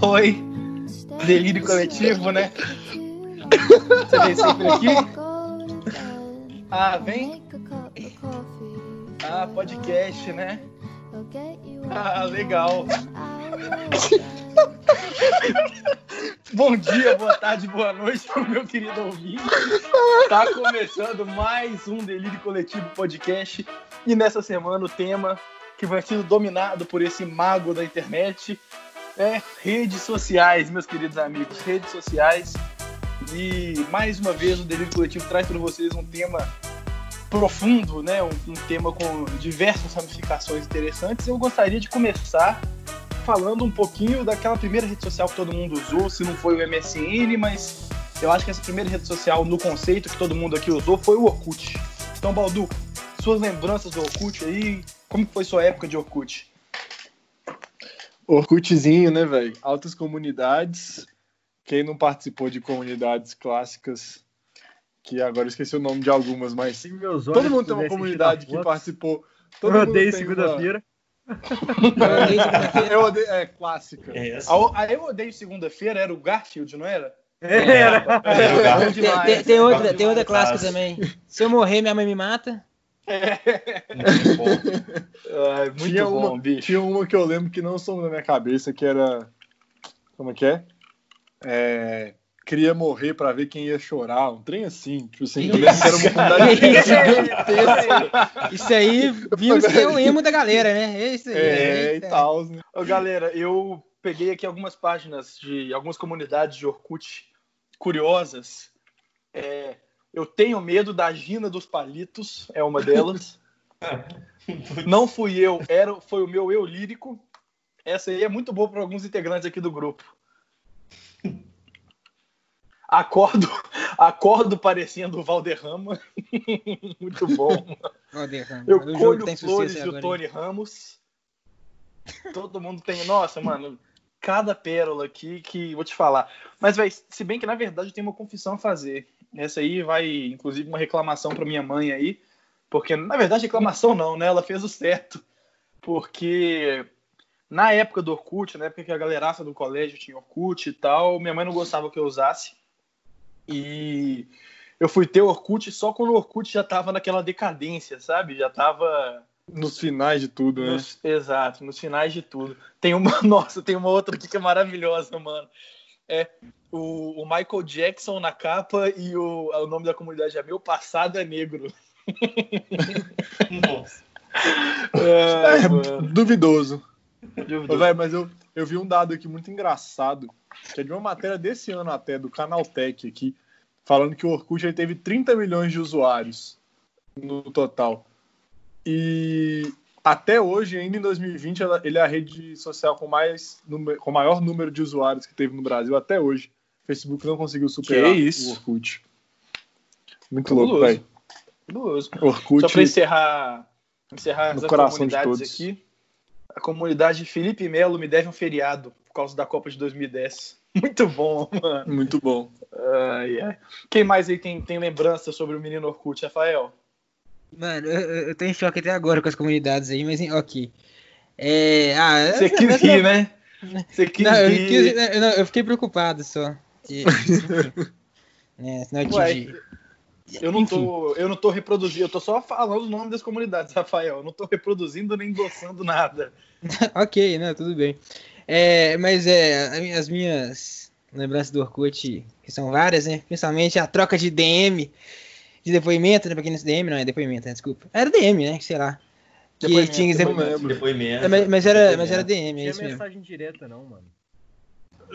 Oi. Delírio coletivo, né? Você vem sempre aqui? Ah, vem? Ah, podcast, né? Ah, legal. Bom dia, boa tarde, boa noite, meu querido ouvinte. Tá começando mais um Delírio Coletivo Podcast. E nessa semana o tema que vai ser dominado por esse mago da internet é redes sociais, meus queridos amigos. Redes sociais. E mais uma vez o Delírio Coletivo traz para vocês um tema profundo, né? Um, um tema com diversas ramificações interessantes. Eu gostaria de começar falando um pouquinho daquela primeira rede social que todo mundo usou, se não foi o MSN, mas eu acho que essa primeira rede social no conceito que todo mundo aqui usou foi o Orkut. Então, Baldu, suas lembranças do Orkut aí, como foi sua época de Orkut? Orkutzinho, né, velho? Altas comunidades. Quem não participou de comunidades clássicas, que agora eu esqueci o nome de algumas, mas todo mundo tem uma comunidade que participou. Todo eu odeio segunda-feira. eu odeio, é clássica. É essa. A, a Eu Odeio Segunda-feira era o Garfield, não era? Era. era. Tem, tem, tem, outra, tem outra clássica também. Se eu morrer, minha mãe me mata. É. Muito bom. Ai, muito tinha bom, uma, bicho. Tinha uma que eu lembro que não some na minha cabeça, que era. Como é que é? É queria morrer para ver quem ia chorar, um trem assim, tipo assim, era uma comunidade Isso aí, vimos que é o emo da galera, né? Esse, é, e tal. Né? Ô, galera, eu peguei aqui algumas páginas de algumas comunidades de Orkut curiosas. É, eu tenho medo da Gina dos Palitos, é uma delas. Não fui eu, era, foi o meu eu lírico. Essa aí é muito boa para alguns integrantes aqui do grupo. Acordo, acordo parecendo o Valderrama. Muito bom. Valderrama. Eu colho flores do Tony Ramos. Todo mundo tem. Nossa, mano, cada pérola aqui que vou te falar. Mas, velho, se bem que na verdade eu tenho uma confissão a fazer. Essa aí vai, inclusive, uma reclamação para minha mãe aí. Porque, na verdade, reclamação não, né? Ela fez o certo. Porque na época do Orkut, na época que a galeraça do colégio tinha Orkut e tal, minha mãe não gostava que eu usasse. E eu fui ter Orkut só quando o Orkut já tava naquela decadência, sabe? Já tava. Nos finais de tudo, né? Nos, exato, nos finais de tudo. Tem uma. Nossa, tem uma outra aqui que é maravilhosa, mano. É o, o Michael Jackson na capa e o, o nome da comunidade é Meu Passado é Negro. Nossa. É, é duvidoso. duvidoso. Mas eu, eu vi um dado aqui muito engraçado que é de uma matéria desse ano até, do Canaltech aqui, falando que o Orkut ele teve 30 milhões de usuários no total. E até hoje, ainda em 2020, ele é a rede social com, mais, com maior número de usuários que teve no Brasil até hoje. O Facebook não conseguiu superar o Orkut. Muito louco, velho. Orkut. Só para encerrar, encerrar de todos. aqui. A comunidade Felipe Melo me deve um feriado por causa da Copa de 2010. Muito bom, mano. Muito bom. Uh, yeah. Quem mais aí tem, tem lembrança sobre o menino Orkut, Rafael? Mano, eu, eu tô em choque até agora com as comunidades aí, mas ok. É, ah, Você quis rir, né? Você quis não, rir. Eu, quis, eu, não, eu fiquei preocupado só. E, é, senão eu Ué, eu não, tô, eu não tô reproduzindo, eu tô só falando o nome das comunidades, Rafael. Eu não tô reproduzindo nem endossando nada. ok, né? Tudo bem. É, mas é, as minhas lembranças do Orkut, que são várias, né? Principalmente a troca de DM, de depoimento, né? Pra quem não DM, não é depoimento, né? desculpa. Era DM, né? Sei lá. Que depoimento, tinha depoimento. depoimento. Mas, mas, era, mas era DM, é isso mesmo. mensagem direta, não, mano.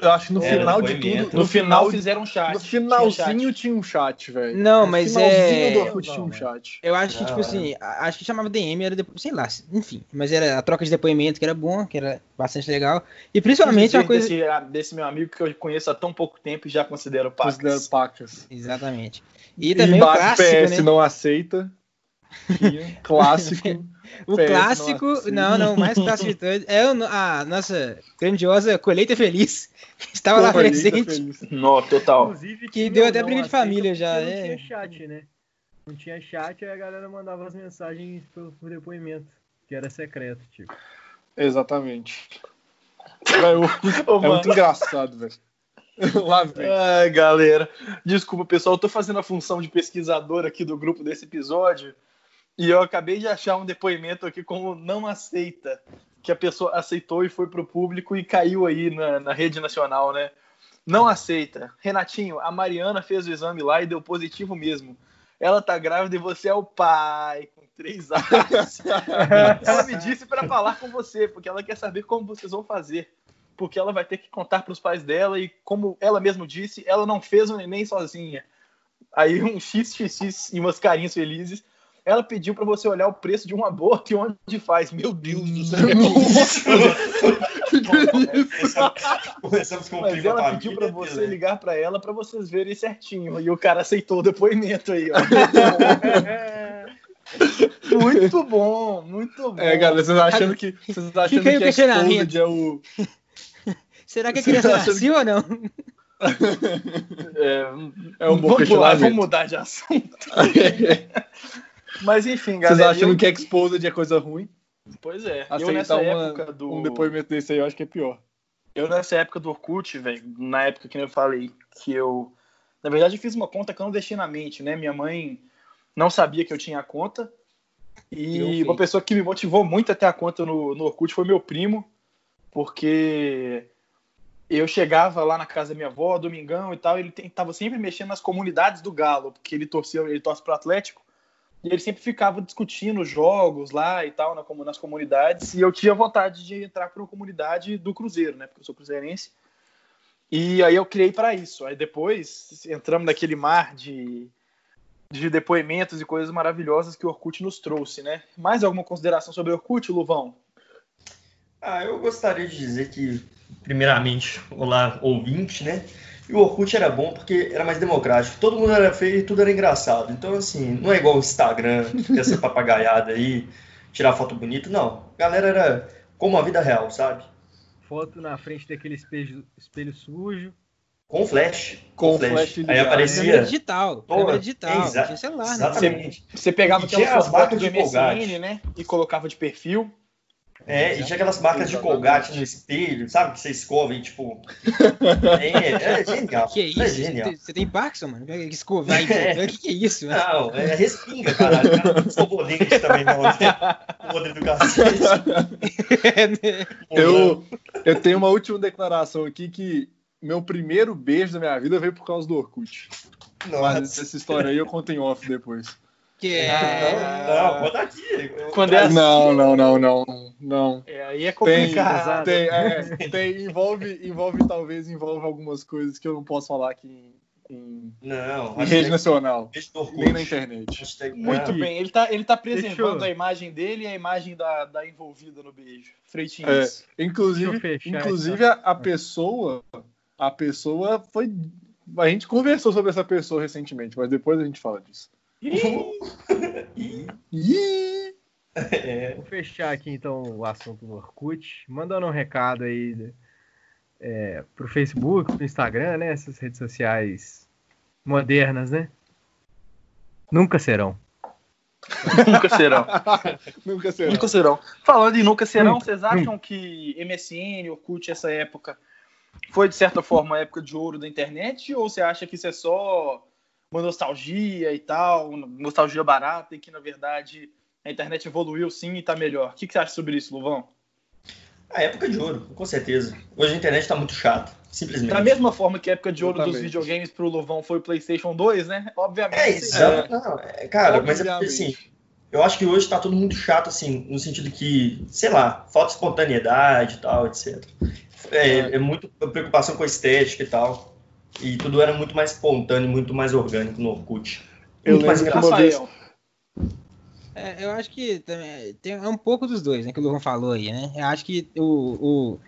Eu acho que no Era final de tudo. No, no final fizeram um chat. No finalzinho tinha, tinha um chat, velho. Não, mas é. do Orkut tinha um chat. Eu acho que, tipo assim, acho que chamava DM, era depois, sei lá, enfim. Mas era a troca de depoimento que era bom, que era bastante legal. E principalmente uma coisa. Desse, desse, meu amigo que eu conheço há tão pouco tempo e já considero pacas. Considero pacas. Exatamente. E também e o clássico, PS né? não aceita. Clássico. o clássico, não, não, mais clássico de todos é a nossa grandiosa colheita feliz. Estava lá presente. No, total. que deu até briga de família já. Não é. tinha chat, né? Não tinha chat, aí a galera mandava as mensagens por, por depoimento, que era secreto, tipo. Exatamente. Véio, é muito engraçado, velho. Lá vem. Ai, galera. Desculpa, pessoal. Eu tô fazendo a função de pesquisador aqui do grupo desse episódio. E eu acabei de achar um depoimento aqui como não aceita. Que a pessoa aceitou e foi pro público e caiu aí na, na rede nacional, né? Não aceita. Renatinho, a Mariana fez o exame lá e deu positivo mesmo. Ela tá grávida e você é o pai, com três anos. ela me disse para falar com você, porque ela quer saber como vocês vão fazer porque ela vai ter que contar para os pais dela e, como ela mesma disse, ela não fez o neném sozinha. Aí um xxx e umas carinhas felizes. Ela pediu para você olhar o preço de um aborto e onde faz. Meu Deus do céu. Começamos com o Mas ela pediu para você né? ligar para ela para vocês verem certinho. E o cara aceitou o depoimento aí, ó. muito bom, muito bom. É, galera, vocês achando que, vocês achando que, que, que, que é o Será que a criança nasceu ou não? É, é um bom vamos, lá, vamos mudar de assunto. Mas enfim, galera. Vocês acham eu... que Exposed é coisa ruim? Pois é. Aceitar eu nessa uma, época do... um depoimento desse aí eu acho que é pior. Eu nessa época do Orkut, velho, na época que eu falei que eu... Na verdade eu fiz uma conta que eu não deixei na mente, né? Minha mãe não sabia que eu tinha a conta. E uma pessoa que me motivou muito a ter a conta no, no Orkut foi meu primo, porque eu chegava lá na casa da minha avó, domingão e tal, ele estava sempre mexendo nas comunidades do Galo, porque ele torcia, ele torce pro Atlético, e ele sempre ficava discutindo jogos lá e tal, na, nas comunidades, e eu tinha vontade de entrar para uma comunidade do Cruzeiro, né, porque eu sou cruzeirense, e aí eu criei para isso. Aí depois entramos naquele mar de, de depoimentos e coisas maravilhosas que o Orkut nos trouxe, né? Mais alguma consideração sobre o Orkut, Luvão? Ah, eu gostaria de dizer que primeiramente, olá, ouvinte, né? E o Orkut era bom porque era mais democrático. Todo mundo era feio e tudo era engraçado. Então, assim, não é igual o Instagram, essa papagaiada aí, tirar foto bonita. Não. A galera era como a vida real, sabe? Foto na frente daquele espelho, espelho sujo. Com flash. Com, com flash. flash aí aparecia. Câmera digital. Câmera digital. Exa tinha celular, né? Exatamente. Você, você pegava aquelas fotos do MSN, né? E colocava de perfil. É, e tinha aquelas marcas de colgate no espelho, sabe? Que você escova e tipo. É, é genial. Que é isso? É genial. Você tem Parkinson, mano? Escovar e é. O que, que é isso? Mano? Não, é respinga, caralho. Escovou dente também, não. Podre do cacete. eu, eu tenho uma última declaração aqui que meu primeiro beijo da minha vida veio por causa do Orkut. Nossa. Mas essa história aí eu conto em off depois. Que é... Não, não, conta aqui. Quando é assim, não, não, não, não, não. É, aí é complicado. Tem, tem, é, tem, envolve, envolve, talvez, envolve algumas coisas que eu não posso falar aqui em, não, em rede nacional, nem na internet. Muito é. bem, ele está ele tá preservando a imagem dele e a imagem da, da envolvida no beijo. Freitinhos. É, inclusive, fechar, inclusive então. a, a pessoa, a pessoa foi... A gente conversou sobre essa pessoa recentemente, mas depois a gente fala disso. É. Vou fechar aqui então o assunto do Orkut, mandando um recado aí é, pro Facebook, pro Instagram, né? Essas redes sociais modernas, né? Nunca serão. nunca serão. nunca serão. Nunca serão. Falando em nunca serão, nunca. vocês acham que MSN, Orkut, essa época, foi de certa forma a época de ouro da internet? Ou você acha que isso é só uma nostalgia e tal, nostalgia barata, e que na verdade a internet evoluiu sim e está melhor. O que, que você acha sobre isso, Luvão? A época de ouro, com certeza. Hoje a internet está muito chata, simplesmente. Da mesma forma que a época de ouro dos videogames para o Luvão foi o PlayStation 2, né? Obviamente. É isso, é, não, é, cara, Obviamente. mas é porque assim, eu acho que hoje está tudo muito chato, assim, no sentido que, sei lá, falta espontaneidade e tal, etc. É, é, é muito preocupação com a estética e tal. E tudo era muito mais espontâneo, muito mais orgânico no Orkut. Eu muito mais engraçado. É, eu acho que tem, é um pouco dos dois, né? Que o Luan falou aí, né? Eu acho que o, o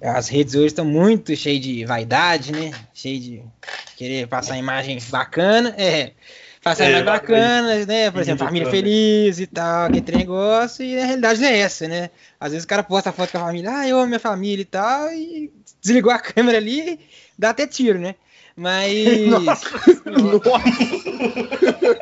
as redes hoje estão muito cheias de vaidade, né? Cheio de querer passar imagem bacana. É, passar é, imagem bacana, né? Por exemplo, família feliz e tal, aquele negócio. E a realidade não é essa, né? Às vezes o cara posta a foto com a família, ah, eu amo minha família e tal, e desligou a câmera ali dá até tiro, né? Mas. Nossa.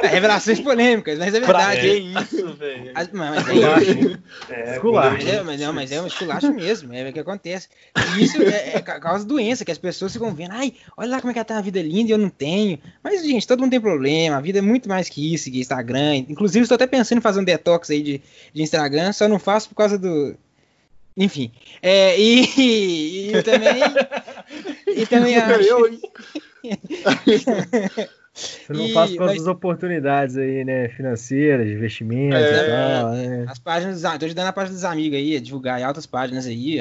é, revelações polêmicas, mas é verdade. Pra que isso, velho? Mas, mas é isso. É, esculacho. Mas é, mas, não, mas é um esculacho mesmo, é o que acontece. E isso é, é causa doença, que as pessoas ficam vendo, ai, olha lá como é que ela tem uma vida linda e eu não tenho. Mas, gente, todo mundo tem problema, a vida é muito mais que isso, que Instagram. Inclusive, estou até pensando em fazer um detox aí de, de Instagram, só não faço por causa do, enfim. É, e, e, e, também. e também acho. Eu, Você não e, faz com mas... as oportunidades aí, né? Financeiras, investimentos é, e tal. É. As páginas, tô ajudando a página dos amigos aí, a divulgar altas páginas aí.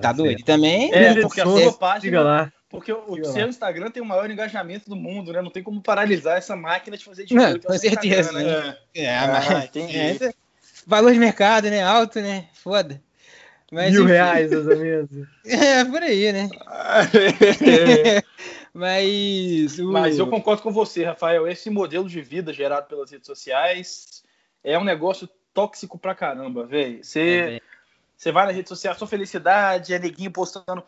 Tá doido? E também. É, porque a sua página. lá. Porque o, o seu Instagram tem o maior engajamento do mundo, né? Não tem como paralisar essa máquina de fazer dinheiro. Não, com certeza. Né? né? É, é, ah, mas, é, valor de mercado, né? Alto, né? Foda. Mas, Mil enfim. reais, meus amigos. É, por aí, né? Mas. O... Mas eu concordo com você, Rafael. Esse modelo de vida gerado pelas redes sociais é um negócio tóxico pra caramba, velho. Você. Você vai na rede social, sua felicidade, é neguinho postando.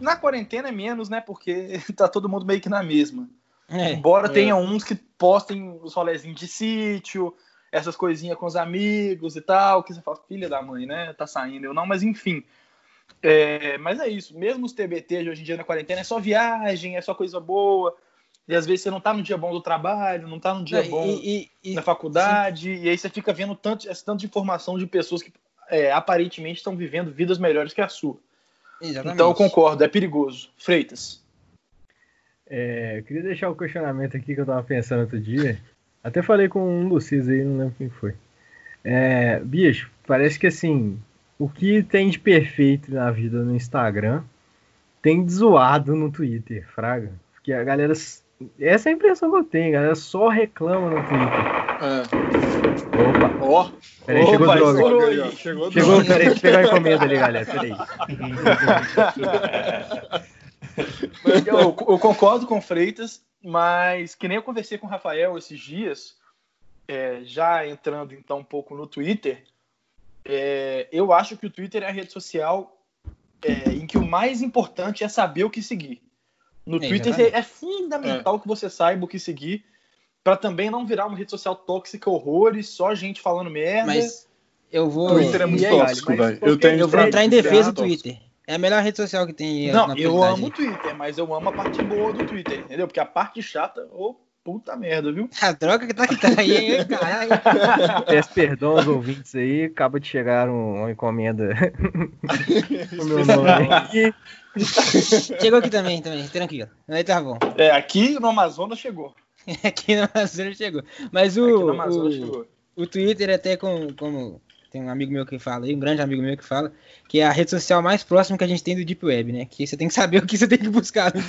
Na quarentena é menos, né? Porque tá todo mundo meio que na mesma. É, Embora é. tenha uns que postem os rolezinhos de sítio, essas coisinhas com os amigos e tal, que você fala, filha da mãe, né? Tá saindo, eu não, mas enfim. É, mas é isso, mesmo os TBT de hoje em dia na quarentena é só viagem, é só coisa boa. E às vezes você não tá no dia bom do trabalho, não tá no dia bom e, e, na faculdade, sim. e aí você fica vendo tanto, esse tanto de informação de pessoas que é, aparentemente estão vivendo vidas melhores que a sua. Exatamente. Então eu concordo, é perigoso. Freitas. É, eu queria deixar o um questionamento aqui que eu tava pensando outro dia. Até falei com um Lucis aí, não lembro quem foi. É, bicho, parece que assim, o que tem de perfeito na vida no Instagram tem de zoado no Twitter, fraga. Porque a galera. Essa é a impressão que eu tenho, a galera só reclama no Twitter. É. Opa! Ó! Oh. Peraí, chegou Opa, droga. Chegou, chegou, chegou peraí, deixa eu pegar a encomenda ali, galera. Peraí. eu, eu concordo com Freitas mas que nem eu conversei com o Rafael esses dias, é, já entrando então um pouco no Twitter, é, eu acho que o Twitter é a rede social é, em que o mais importante é saber o que seguir. No é, Twitter é, é fundamental que você saiba o que seguir para também não virar uma rede social tóxica, horrores, só gente falando merda. Mas eu vou. O Twitter é muito tóxico, velho. Eu, tenho eu vou entrar em defesa do Twitter. É a melhor rede social que tem. Não, eu amo o Twitter, mas eu amo a parte boa do Twitter, entendeu? Porque a parte chata, ô, oh, puta merda, viu? A droga que tá que tá aí, caralho. Peço perdão aos ouvintes aí, acaba de chegar um, uma encomenda. o meu nome aqui. Chegou aqui também, também, tranquilo. Aí tá bom. É, aqui no Amazonas chegou. aqui no Amazonas chegou. Mas o. o, chegou. o Twitter até com, como tem um amigo meu que fala, um grande amigo meu que fala, que é a rede social mais próxima que a gente tem do Deep Web, né? Que você tem que saber o que você tem que buscar no,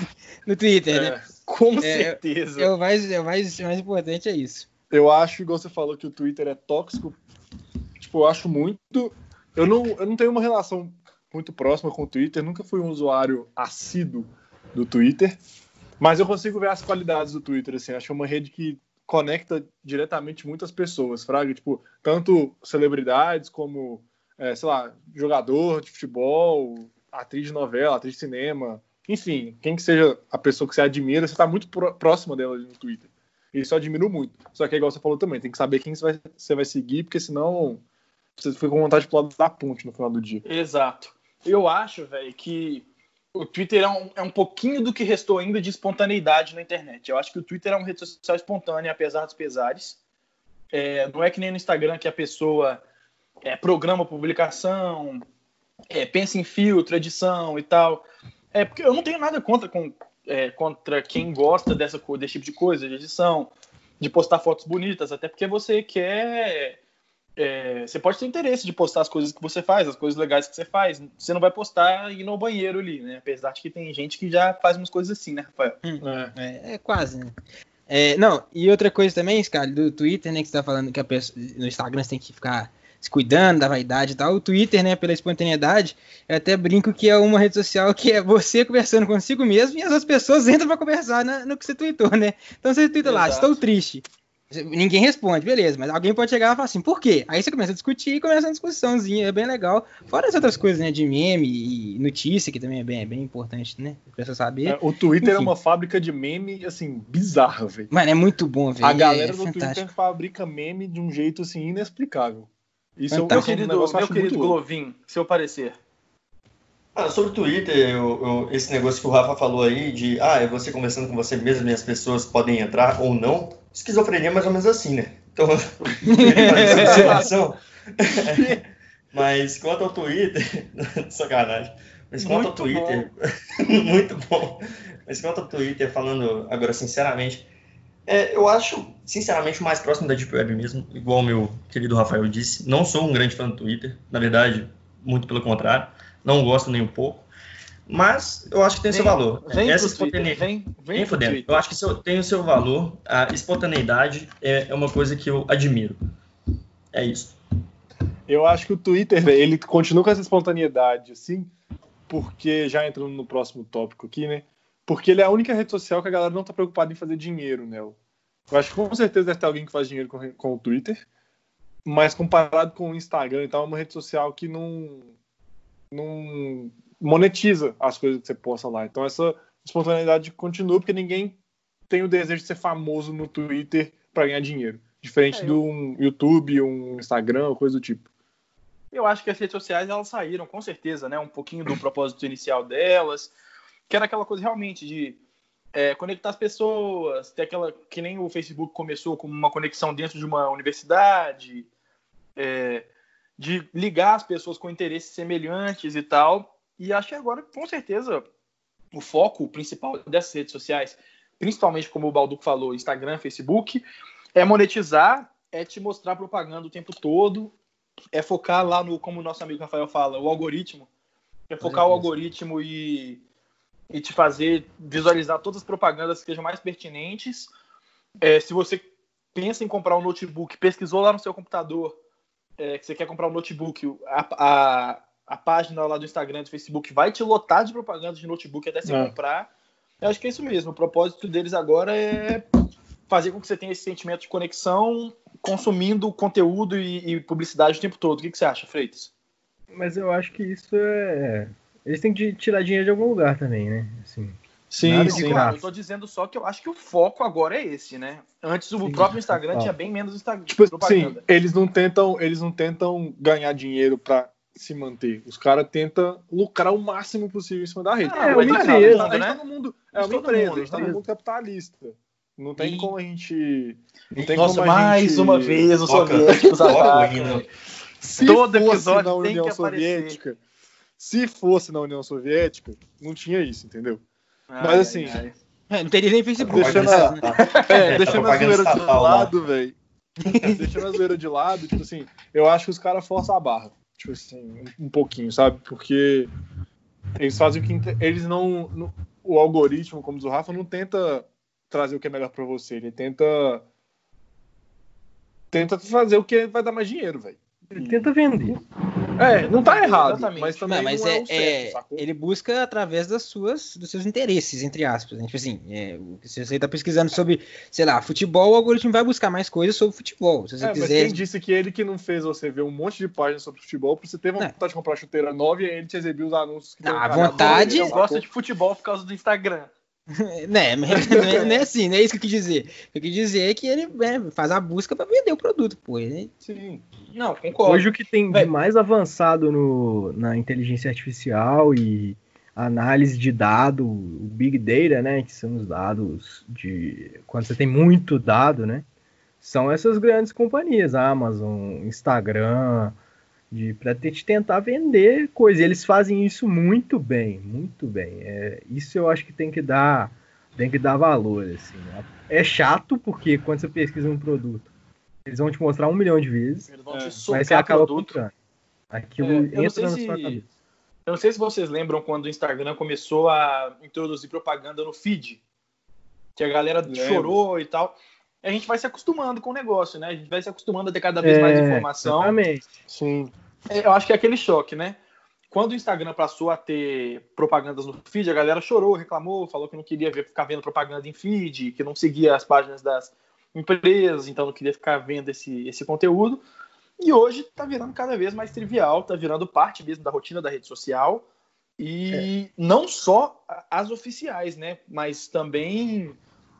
no Twitter, né? é, né? Com é, certeza. É, o, mais, é o mais, mais importante é isso. Eu acho, igual você falou, que o Twitter é tóxico. Tipo, eu acho muito. Eu não, eu não tenho uma relação muito próxima com o Twitter, nunca fui um usuário assíduo do Twitter, mas eu consigo ver as qualidades do Twitter, assim, acho uma rede que conecta diretamente muitas pessoas, fraga, tipo, tanto celebridades como, é, sei lá, jogador de futebol, atriz de novela, atriz de cinema, enfim, quem que seja a pessoa que você admira, você está muito próxima dela no Twitter. Isso eu admiro muito. Só que, igual você falou também, tem que saber quem você vai, você vai seguir, porque senão você fica com vontade de pular da ponte no final do dia. Exato. Eu acho, velho, que o Twitter é um, é um pouquinho do que restou ainda de espontaneidade na internet. Eu acho que o Twitter é uma rede social espontânea, apesar dos pesares. É, não é que nem no Instagram que a pessoa é, programa publicação, é, pensa em filtro, edição e tal. É porque eu não tenho nada contra, com, é, contra quem gosta dessa, desse tipo de coisa, de edição, de postar fotos bonitas, até porque você quer é, você pode ter interesse de postar as coisas que você faz, as coisas legais que você faz. Você não vai postar e ir no banheiro ali, né? Apesar de que tem gente que já faz umas coisas assim, né, Rafael? Hum, é. é. É, quase, né? É, não, e outra coisa também, Scarlett, do Twitter, né, que você tá falando que a pessoa, no Instagram você tem que ficar se cuidando da vaidade e tal. O Twitter, né, pela espontaneidade, eu até brinco que é uma rede social que é você conversando consigo mesmo e as outras pessoas entram para conversar na, no que você tweetou, né? Então você twitta lá, estou triste. Ninguém responde, beleza, mas alguém pode chegar e falar assim, por quê? Aí você começa a discutir e começa uma discussãozinha, é bem legal. Fora as outras coisas, né, de meme e notícia, que também é bem, é bem importante, né, pra você saber. É, o Twitter Enfim. é uma fábrica de meme, assim, bizarra, velho. Mano, é muito bom, velho. A galera é, do Twitter fabrica meme de um jeito, assim, inexplicável. Isso fantástico. é um, querido, um meu querido Glovin, seu parecer. Ah, sobre o Twitter, eu, eu, esse negócio que o Rafa falou aí de ah, é você conversando com você mesmo e as pessoas podem entrar ou não. Esquizofrenia é mais ou menos assim, né? Então, observação. Mas quanto ao Twitter, sacanagem. Mas quanto muito ao Twitter, muito bom. Mas quanto ao Twitter, falando agora sinceramente, é, eu acho, sinceramente, o mais próximo da Deep Web mesmo, igual o meu querido Rafael disse. Não sou um grande fã do Twitter, na verdade, muito pelo contrário não gosto nem um pouco. Mas eu acho que tem vem, seu valor. Vem Essa espontaneidade. Vem, vem, vem Eu acho que seu, tem o seu valor. A espontaneidade é, é uma coisa que eu admiro. É isso. Eu acho que o Twitter, ele continua com essa espontaneidade, assim, porque, já entrando no próximo tópico aqui, né? Porque ele é a única rede social que a galera não tá preocupada em fazer dinheiro, né? Eu acho que com certeza deve ter alguém que faz dinheiro com, com o Twitter, mas comparado com o Instagram, então é uma rede social que não não monetiza as coisas que você posta lá. Então essa espontaneidade continua porque ninguém tem o desejo de ser famoso no Twitter para ganhar dinheiro. Diferente é, um YouTube, um Instagram, coisa do tipo. Eu acho que as redes sociais elas saíram, com certeza, né? Um pouquinho do propósito inicial delas, que era aquela coisa realmente de é, conectar as pessoas, ter aquela que nem o Facebook começou com uma conexão dentro de uma universidade, é, de ligar as pessoas com interesses semelhantes e tal. E acho que agora, com certeza, o foco principal dessas redes sociais, principalmente como o Balduco falou, Instagram, Facebook, é monetizar, é te mostrar propaganda o tempo todo, é focar lá no, como o nosso amigo Rafael fala, o algoritmo. É focar o algoritmo e, e te fazer visualizar todas as propagandas que sejam mais pertinentes. É, se você pensa em comprar um notebook, pesquisou lá no seu computador, é, que você quer comprar um notebook, a, a, a, página lá do Instagram, do Facebook vai te lotar de propaganda de notebook até você é. comprar. Eu acho que é isso mesmo. O propósito deles agora é fazer com que você tenha esse sentimento de conexão, consumindo conteúdo e, e publicidade o tempo todo. O que, que você acha, Freitas? Mas eu acho que isso é. Eles têm que tirar dinheiro de algum lugar também, né? Assim, Sim, sim. Claro, eu tô dizendo só que eu acho que o foco agora é esse, né? Antes o sim, próprio Instagram tinha bem menos Instagram. Tipo, sim, eles não tentam, eles não tentam ganhar dinheiro para se manter. Os caras tentam lucrar o máximo possível em cima da rede. É, é uma empresa, né? Tá no mundo, é uma empresa, a gente tá no mundo capitalista. Não tem e... como a gente. Não tem Nossa, como mais gente... uma vez os soviéticos atacam. Se Todo episódio na União Soviética, se fosse na União Soviética, não tinha isso, entendeu? Mas assim. Ai, É, não teria nem Facebook. Deixando, a, né? é, deixando a zoeira de lado, velho. deixando a zoeira de lado, tipo assim, eu acho que os caras forçam a barra. Tipo assim, um, um, pouquinho, sabe? Porque eles fazem o que. Eles não, não. O algoritmo, como diz o Rafa, não tenta trazer o que é melhor para você. Ele tenta. Tenta fazer o que vai dar mais dinheiro, velho. Ele tenta vender. É, não tá errado, Exatamente. mas também não, mas não é, é, certo, é ele busca através das suas, dos seus interesses, entre aspas. Né? Tipo assim, é, se você tá pesquisando sobre, sei lá, futebol, o algoritmo vai buscar mais coisas sobre futebol. Se você é, quiser... Mas quem disse que ele que não fez você ver um monte de páginas sobre futebol pra você ter vontade não. de comprar chuteira nova e ele te exibiu os anúncios que não, a vontade... Eu gosto de futebol por causa do Instagram. né, mas não é, não é, assim, não é isso que eu quis dizer. O que eu quis dizer é que ele é, faz a busca para vender o produto, pô. Né? Sim. Não, concordo. Hoje o que tem de mais avançado no, na inteligência artificial e análise de dado, o Big Data, né, que são os dados de quando você tem muito dado, né, são essas grandes companhias, Amazon, Instagram, de para te tentar vender coisa. Eles fazem isso muito bem, muito bem. É, isso eu acho que tem que dar, tem que dar valor. Assim, né? É chato porque quando você pesquisa um produto, eles vão te mostrar um milhão de vezes, eles vão te é. mas você acaba comprando. Aquilo é, entra na se, sua cabeça. Eu não sei se vocês lembram quando o Instagram começou a introduzir propaganda no feed, que a galera Lembro. chorou e tal a gente vai se acostumando com o negócio, né? A gente vai se acostumando a ter cada vez é, mais informação. Exatamente. Sim. É, eu acho que é aquele choque, né? Quando o Instagram passou a ter propagandas no feed, a galera chorou, reclamou, falou que não queria ver, ficar vendo propaganda em feed, que não seguia as páginas das, empresas, então não queria ficar vendo esse, esse conteúdo. E hoje está virando cada vez mais trivial, está virando parte mesmo da rotina da rede social. E é. não só as oficiais, né? Mas também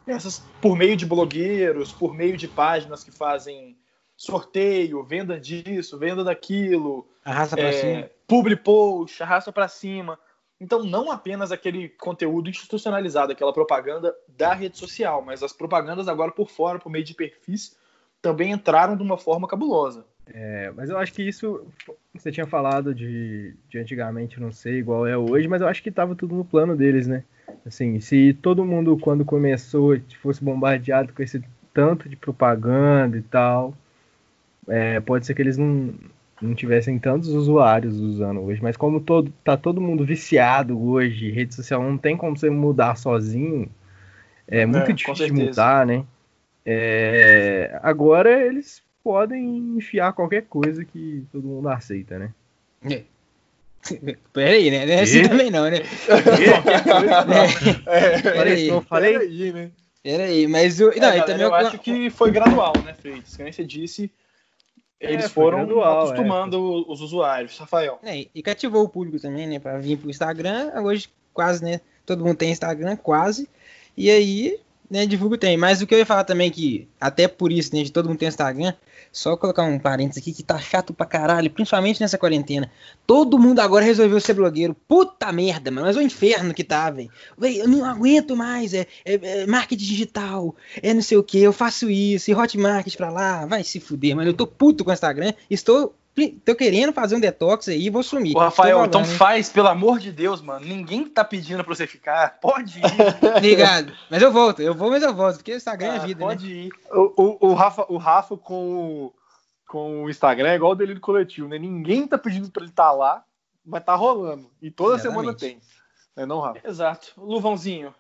essas por meio de blogueiros, por meio de páginas que fazem sorteio, venda disso, venda daquilo, arrasta para é, cima, public post, arrasta para cima. Então, não apenas aquele conteúdo institucionalizado, aquela propaganda da rede social, mas as propagandas agora por fora, por meio de perfis, também entraram de uma forma cabulosa. É, mas eu acho que isso, você tinha falado de, de antigamente, não sei, igual é hoje, mas eu acho que estava tudo no plano deles, né? Assim, se todo mundo, quando começou, fosse bombardeado com esse tanto de propaganda e tal, é, pode ser que eles não, não tivessem tantos usuários usando hoje, mas como todo, tá todo mundo viciado hoje, rede social não tem como você mudar sozinho, é muito é, difícil de mudar, né? É, agora eles podem enfiar qualquer coisa que todo mundo aceita, né? É. Peraí, né? Não é assim também não, né? É, peraí, eu falei. Peraí, né? Peraí, mas eu. Não, é, galera, também eu acho que foi gradual, né, Freitas? Como você disse, eles é, foram gradual, acostumando é. os usuários, Rafael. É, e cativou o público também, né? Pra vir pro Instagram. Hoje, quase, né? Todo mundo tem Instagram, quase. E aí, né, divulgo tem. Mas o que eu ia falar também é que, até por isso, né, de todo mundo tem Instagram, só colocar um parênteses aqui que tá chato pra caralho, principalmente nessa quarentena. Todo mundo agora resolveu ser blogueiro. Puta merda, mano. Mas o inferno que tá, velho. Eu não aguento mais. É, é, é, marketing digital. É não sei o que. Eu faço isso. E hotmart pra lá. Vai se fuder, mano. Eu tô puto com o Instagram. Estou tô querendo fazer um detox aí vou sumir. Ô, Rafael, então faz, pelo amor de Deus, mano. Ninguém tá pedindo pra você ficar. Pode ir. Obrigado. Mas eu volto, eu vou, mas eu volto, porque o Instagram ah, é vida. Pode né? ir. O, o, o, Rafa, o Rafa com, o, com o Instagram é igual o delírio coletivo, né? Ninguém tá pedindo pra ele estar tá lá, mas tá rolando. E toda Exatamente. semana tem. É não, Rafa? Exato. Luvãozinho.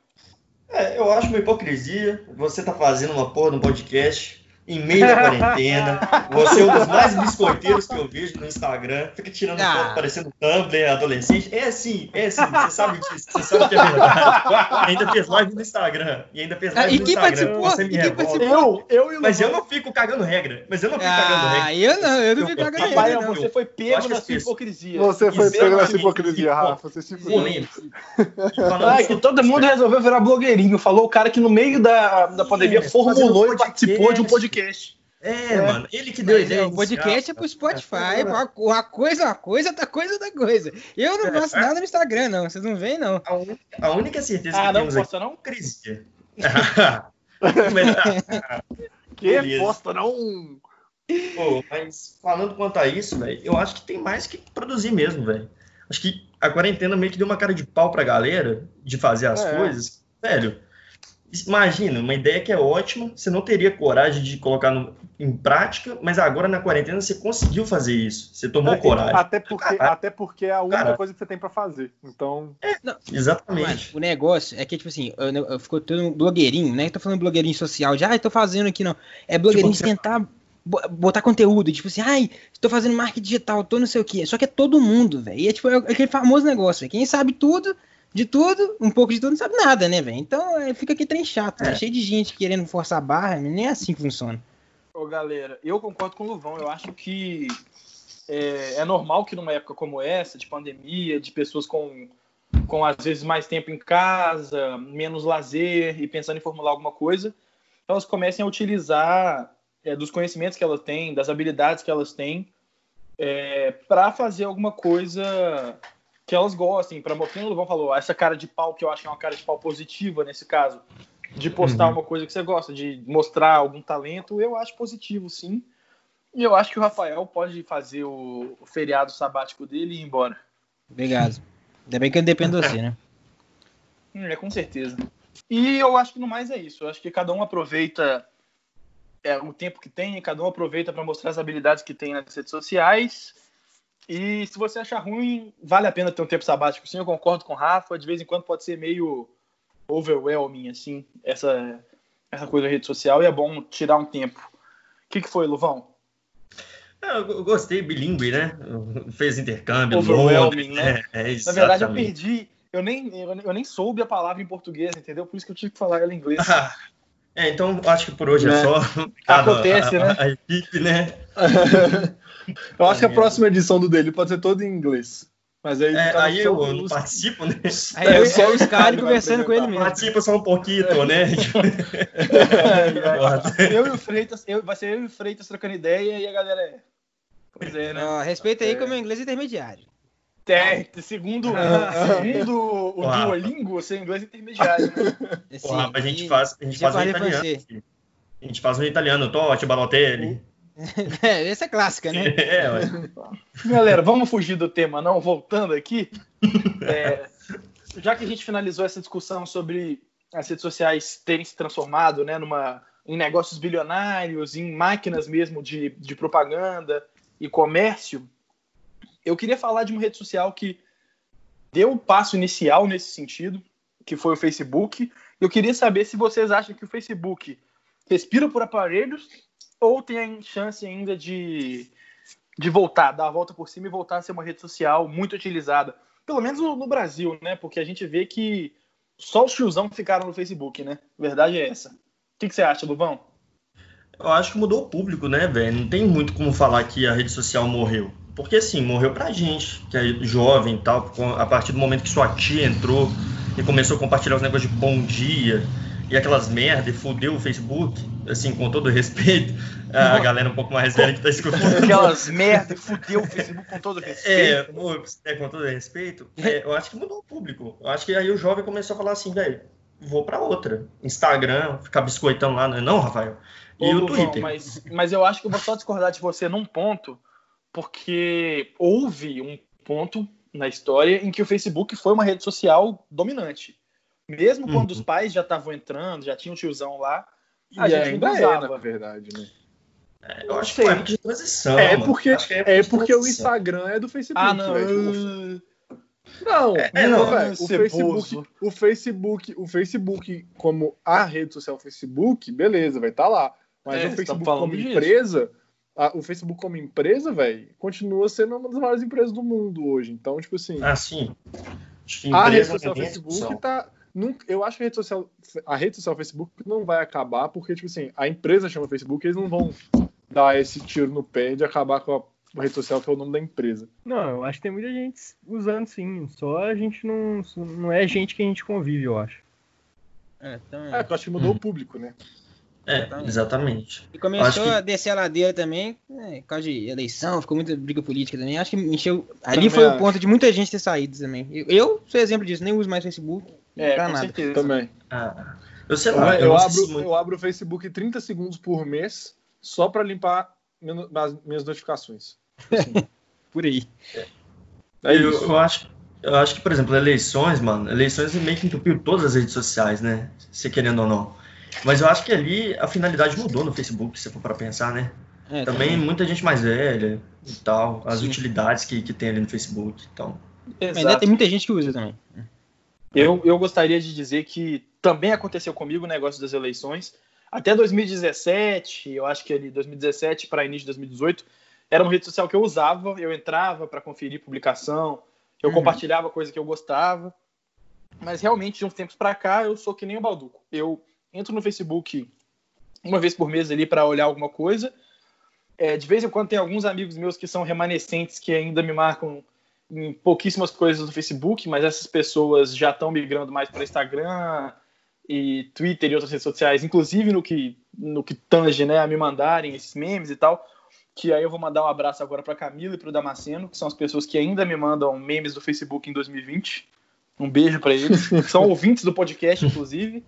É, eu acho uma hipocrisia. Você tá fazendo uma porra no podcast em meio da quarentena. Você é um dos mais biscoiteiros que eu vejo no Instagram. Fica tirando ah. foto parecendo Tumblr, adolescente. É assim, é assim. Você sabe disso. Você sabe que é verdade. ainda fez live no Instagram. E ainda fez live ah, no Instagram. Você me revolta. Eu, eu, eu Mas eu não fico cagando regra. Mas eu não fico ah, cagando regra. Ah, eu não. Eu não fico cagando regra. Rafael, você foi pego na sua hipocrisia. Você foi pego na sua hipocrisia, Rafa. Você se Ah, que todo mundo resolveu virar blogueirinho. Falou o cara que no meio da, da pandemia formulou e participou de um podcast podcast. É, é, mano, ele que deu Mas, ideia. O podcast é pro Spotify, uma, uma coisa, uma coisa, tá coisa da coisa. Eu não faço nada no Instagram, não. Vocês não veem, não. A, un... a única certeza ah, que não temos posta, aqui... não? Cris. que posta, não? Pô, mas falando quanto a isso, velho, eu acho que tem mais que produzir mesmo, velho. Acho que a quarentena meio que deu uma cara de pau pra galera de fazer as é. coisas. Velho, Imagina, uma ideia que é ótima, você não teria coragem de colocar no, em prática, mas agora na quarentena você conseguiu fazer isso. Você tomou é, coragem. Até porque, até porque é a única coisa que você tem para fazer. Então. É, não, exatamente. o negócio é que, tipo assim, eu, eu, eu ficou todo blogueirinho, né? Eu tô falando blogueirinho social de, ah, eu tô fazendo aqui, não. É blogueirinho tipo, de tentar botar conteúdo, tipo assim, ai, estou fazendo marketing digital, tô não sei o quê. Só que é todo mundo, velho. E é tipo é aquele famoso negócio, véio. quem sabe tudo de tudo, um pouco de tudo, não sabe nada, né, velho? Então é, fica aqui trem chato, né? é. cheio de gente querendo forçar a barra, nem é assim que funciona. Ô, galera, eu concordo com o Luvão, eu acho que é, é, normal que numa época como essa, de pandemia, de pessoas com, com às vezes mais tempo em casa, menos lazer e pensando em formular alguma coisa, elas comecem a utilizar é, dos conhecimentos que elas têm, das habilidades que elas têm, é, para fazer alguma coisa que elas gostem. Para quem o Luvão falou, essa cara de pau que eu acho que é uma cara de pau positiva nesse caso, de postar uhum. uma coisa que você gosta, de mostrar algum talento, eu acho positivo, sim. E eu acho que o Rafael pode fazer o, o feriado sabático dele e ir embora. Obrigado. Ainda bem que eu dependo de você, né? É, com certeza. E eu acho que no mais é isso. Eu acho que cada um aproveita é, o tempo que tem, cada um aproveita para mostrar as habilidades que tem nas redes sociais e se você achar ruim, vale a pena ter um tempo sabático. Sim, eu concordo com o Rafa. De vez em quando pode ser meio overwhelming, assim, essa, essa coisa da rede social. E é bom tirar um tempo. O que, que foi, Luvão? Eu gostei, bilíngue, né? Fez intercâmbio. Overwhelming, né? É, é, Na verdade, eu perdi. Eu nem, eu, nem soube a palavra em português, entendeu? Por isso que eu tive que falar ela em inglês. É, então acho que por hoje é, é só. Acontece, a, né? A, a equipe, né? eu acho que a próxima edição do dele pode ser toda em inglês. Mas aí, é, aí eu não participo, né? Aí é, só o Sky conversando com ele mesmo. Participa só um pouquinho, né? eu e o Freitas, eu, vai ser eu e o Freitas trocando ideia e a galera é. Pois é, né? Respeita aí é. como é inglês intermediário. É, segundo, segundo o Duolingo, você é inglês intermediário. Né? Porra, mas a gente faz, a gente faz um italiano. A gente faz um italiano, Totti, Balotelli. É, essa é clássica, né? É, Galera, vamos fugir do tema, não? Voltando aqui. É, já que a gente finalizou essa discussão sobre as redes sociais terem se transformado né, numa, em negócios bilionários, em máquinas mesmo de, de propaganda e comércio, eu queria falar de uma rede social que deu um passo inicial nesse sentido, que foi o Facebook. Eu queria saber se vocês acham que o Facebook respira por aparelhos ou tem chance ainda de, de voltar, dar a volta por cima e voltar a ser uma rede social muito utilizada. Pelo menos no, Brasil, né? Porque a gente vê que só os tiozão ficaram no Facebook, né? Verdade é essa. O que, que você acha, Luvão? Eu acho que mudou o público, né, velho? Não tem muito como falar que a rede social morreu. Porque, assim, morreu pra gente, que é jovem e tal, a partir do momento que sua tia entrou e começou a compartilhar os negócios de bom dia, e aquelas merda e fudeu o Facebook, assim, com todo respeito, a galera um pouco mais velha que tá escutando. Aquelas merda e fudeu o Facebook com todo respeito. É, é com todo respeito, é, eu acho que mudou o público. Eu acho que aí o jovem começou a falar assim, velho, vou para outra. Instagram, ficar biscoitando lá, não é não, Rafael? E Ô, o Twitter. Mas, mas eu acho que eu vou só discordar de você num ponto, porque houve um ponto na história em que o Facebook foi uma rede social dominante. Mesmo uhum. quando os pais já estavam entrando, já tinha um tiozão lá, a e gente ainda é, usava. É, na verdade, né? É, eu acho que é de transição. É porque, é, é porque o Instagram é do Facebook. Ah, não. Véio. Não, é, é não, véio, o Facebook, o Facebook, o Facebook como a rede social Facebook, beleza, vai estar tá lá. Mas é, o tá Facebook tá como empresa, a, o Facebook como empresa, velho, continua sendo uma das maiores empresas do mundo hoje. Então, tipo assim. Ah, sim. A rede social Facebook tá eu acho que a rede social, a rede social Facebook não vai acabar, porque, tipo assim, a empresa chama Facebook, eles não vão dar esse tiro no pé de acabar com a rede social que é o nome da empresa. Não, eu acho que tem muita gente usando sim, só a gente não, não é gente que a gente convive, eu acho. É, então é. é eu acho que mudou hum. o público, né? É, exatamente. E começou que... a descer a ladeira também, né, por causa de eleição, ficou muita briga política também. Acho que encheu. Ali também foi acho. o ponto de muita gente ter saído também. Eu, eu sou exemplo disso, nem uso mais Facebook. É, com certeza. Também. Ah, eu sei lá. Eu, eu abro, eu abro o Facebook 30 segundos por mês só para limpar as minhas notificações. Assim. por aí. É. É eu, eu, acho, eu acho que, por exemplo, eleições, mano, eleições meio que entupiu todas as redes sociais, né? Se querendo ou não. Mas eu acho que ali a finalidade mudou no Facebook, se for para pensar, né? É, também, também, muita gente mais velha e tal, as Sim. utilidades que, que tem ali no Facebook. Então. Mas ainda tem muita gente que usa também. Eu, eu gostaria de dizer que também aconteceu comigo o negócio das eleições. Até 2017, eu acho que ali 2017 para início de 2018, era uma rede social que eu usava, eu entrava para conferir publicação, eu uhum. compartilhava coisa que eu gostava. Mas realmente, de uns tempos para cá, eu sou que nem o Balduco. Eu entro no Facebook uma vez por mês ali para olhar alguma coisa. É, de vez em quando tem alguns amigos meus que são remanescentes que ainda me marcam pouquíssimas coisas no Facebook, mas essas pessoas já estão migrando mais para Instagram e Twitter e outras redes sociais, inclusive no que no que tange, né, a me mandarem esses memes e tal. Que aí eu vou mandar um abraço agora para Camila e para o Damasceno, que são as pessoas que ainda me mandam memes do Facebook em 2020. Um beijo para eles. são ouvintes do podcast, inclusive.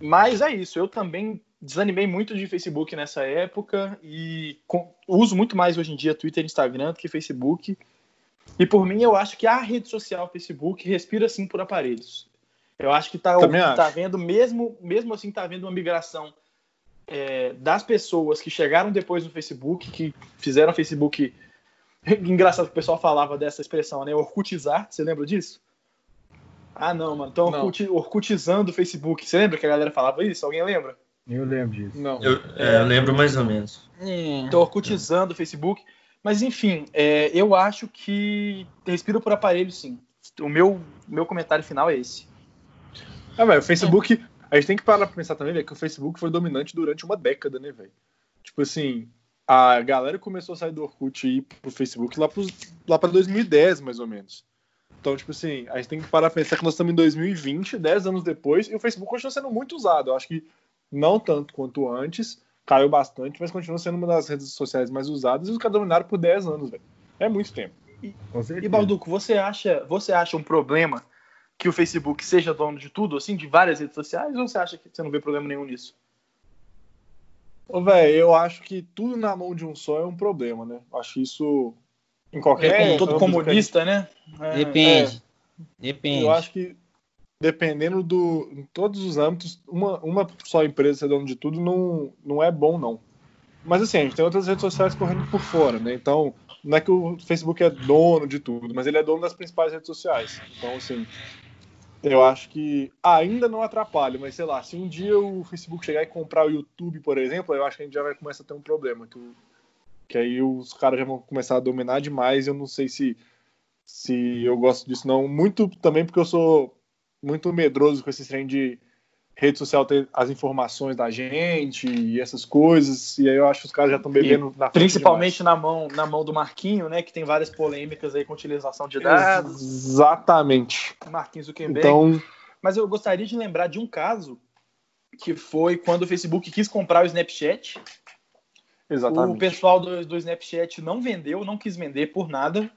Mas é isso. Eu também desanimei muito de Facebook nessa época e com, uso muito mais hoje em dia Twitter e Instagram do que Facebook. E por mim, eu acho que a rede social Facebook respira sim por aparelhos. Eu acho que está tá vendo, mesmo, mesmo assim, está havendo uma migração é, das pessoas que chegaram depois no Facebook, que fizeram Facebook. Engraçado que o pessoal falava dessa expressão, né? Orkutizar, você lembra disso? Ah, não, mano. Estão orkut, orkutizando o Facebook. Você lembra que a galera falava isso? Alguém lembra? Eu lembro disso. Não. Eu, é, eu lembro mais ou menos. Estão orkutizando o Facebook. Mas enfim, é, eu acho que respira por aparelho, sim. O meu, meu comentário final é esse. Ah, velho, o Facebook, a gente tem que parar pra pensar também, velho, que o Facebook foi dominante durante uma década, né, velho? Tipo assim, a galera começou a sair do Orkut e ir pro Facebook lá, pros, lá pra 2010, mais ou menos. Então, tipo assim, a gente tem que parar pra pensar que nós estamos em 2020, 10 anos depois, e o Facebook continua sendo muito usado. Eu acho que não tanto quanto antes, caiu bastante, mas continua sendo uma das redes sociais mais usadas e os caras dominaram por 10 anos, velho. É muito tempo. E, e Balduco, você acha, você acha um problema que o Facebook seja dono de tudo, assim, de várias redes sociais, ou você acha que você não vê problema nenhum nisso? Ô, velho, eu acho que tudo na mão de um só é um problema, né? Acho isso em qualquer. É, todo comunista, gente... né? É, Depende. É, Depende. Eu acho que dependendo do. Em todos os âmbitos, uma, uma só empresa ser dono de tudo não, não é bom, não. Mas assim, a gente tem outras redes sociais correndo por fora, né? Então, não é que o Facebook é dono de tudo, mas ele é dono das principais redes sociais. Então, assim, eu acho que ainda não atrapalha, mas sei lá, se um dia o Facebook chegar e comprar o YouTube, por exemplo, eu acho que a gente já vai começar a ter um problema. Que, que aí os caras já vão começar a dominar demais. Eu não sei se, se eu gosto disso, não. Muito também porque eu sou muito medroso com esse trem de rede social ter as informações da gente e essas coisas. E aí eu acho que os caras já estão bebendo e na Principalmente na mão, na mão do Marquinho, né? Que tem várias polêmicas aí com utilização de dados. Exatamente. Marquinhos Zuckerberg. Então... Mas eu gostaria de lembrar de um caso que foi quando o Facebook quis comprar o Snapchat. Exatamente. O pessoal do, do Snapchat não vendeu, não quis vender por nada.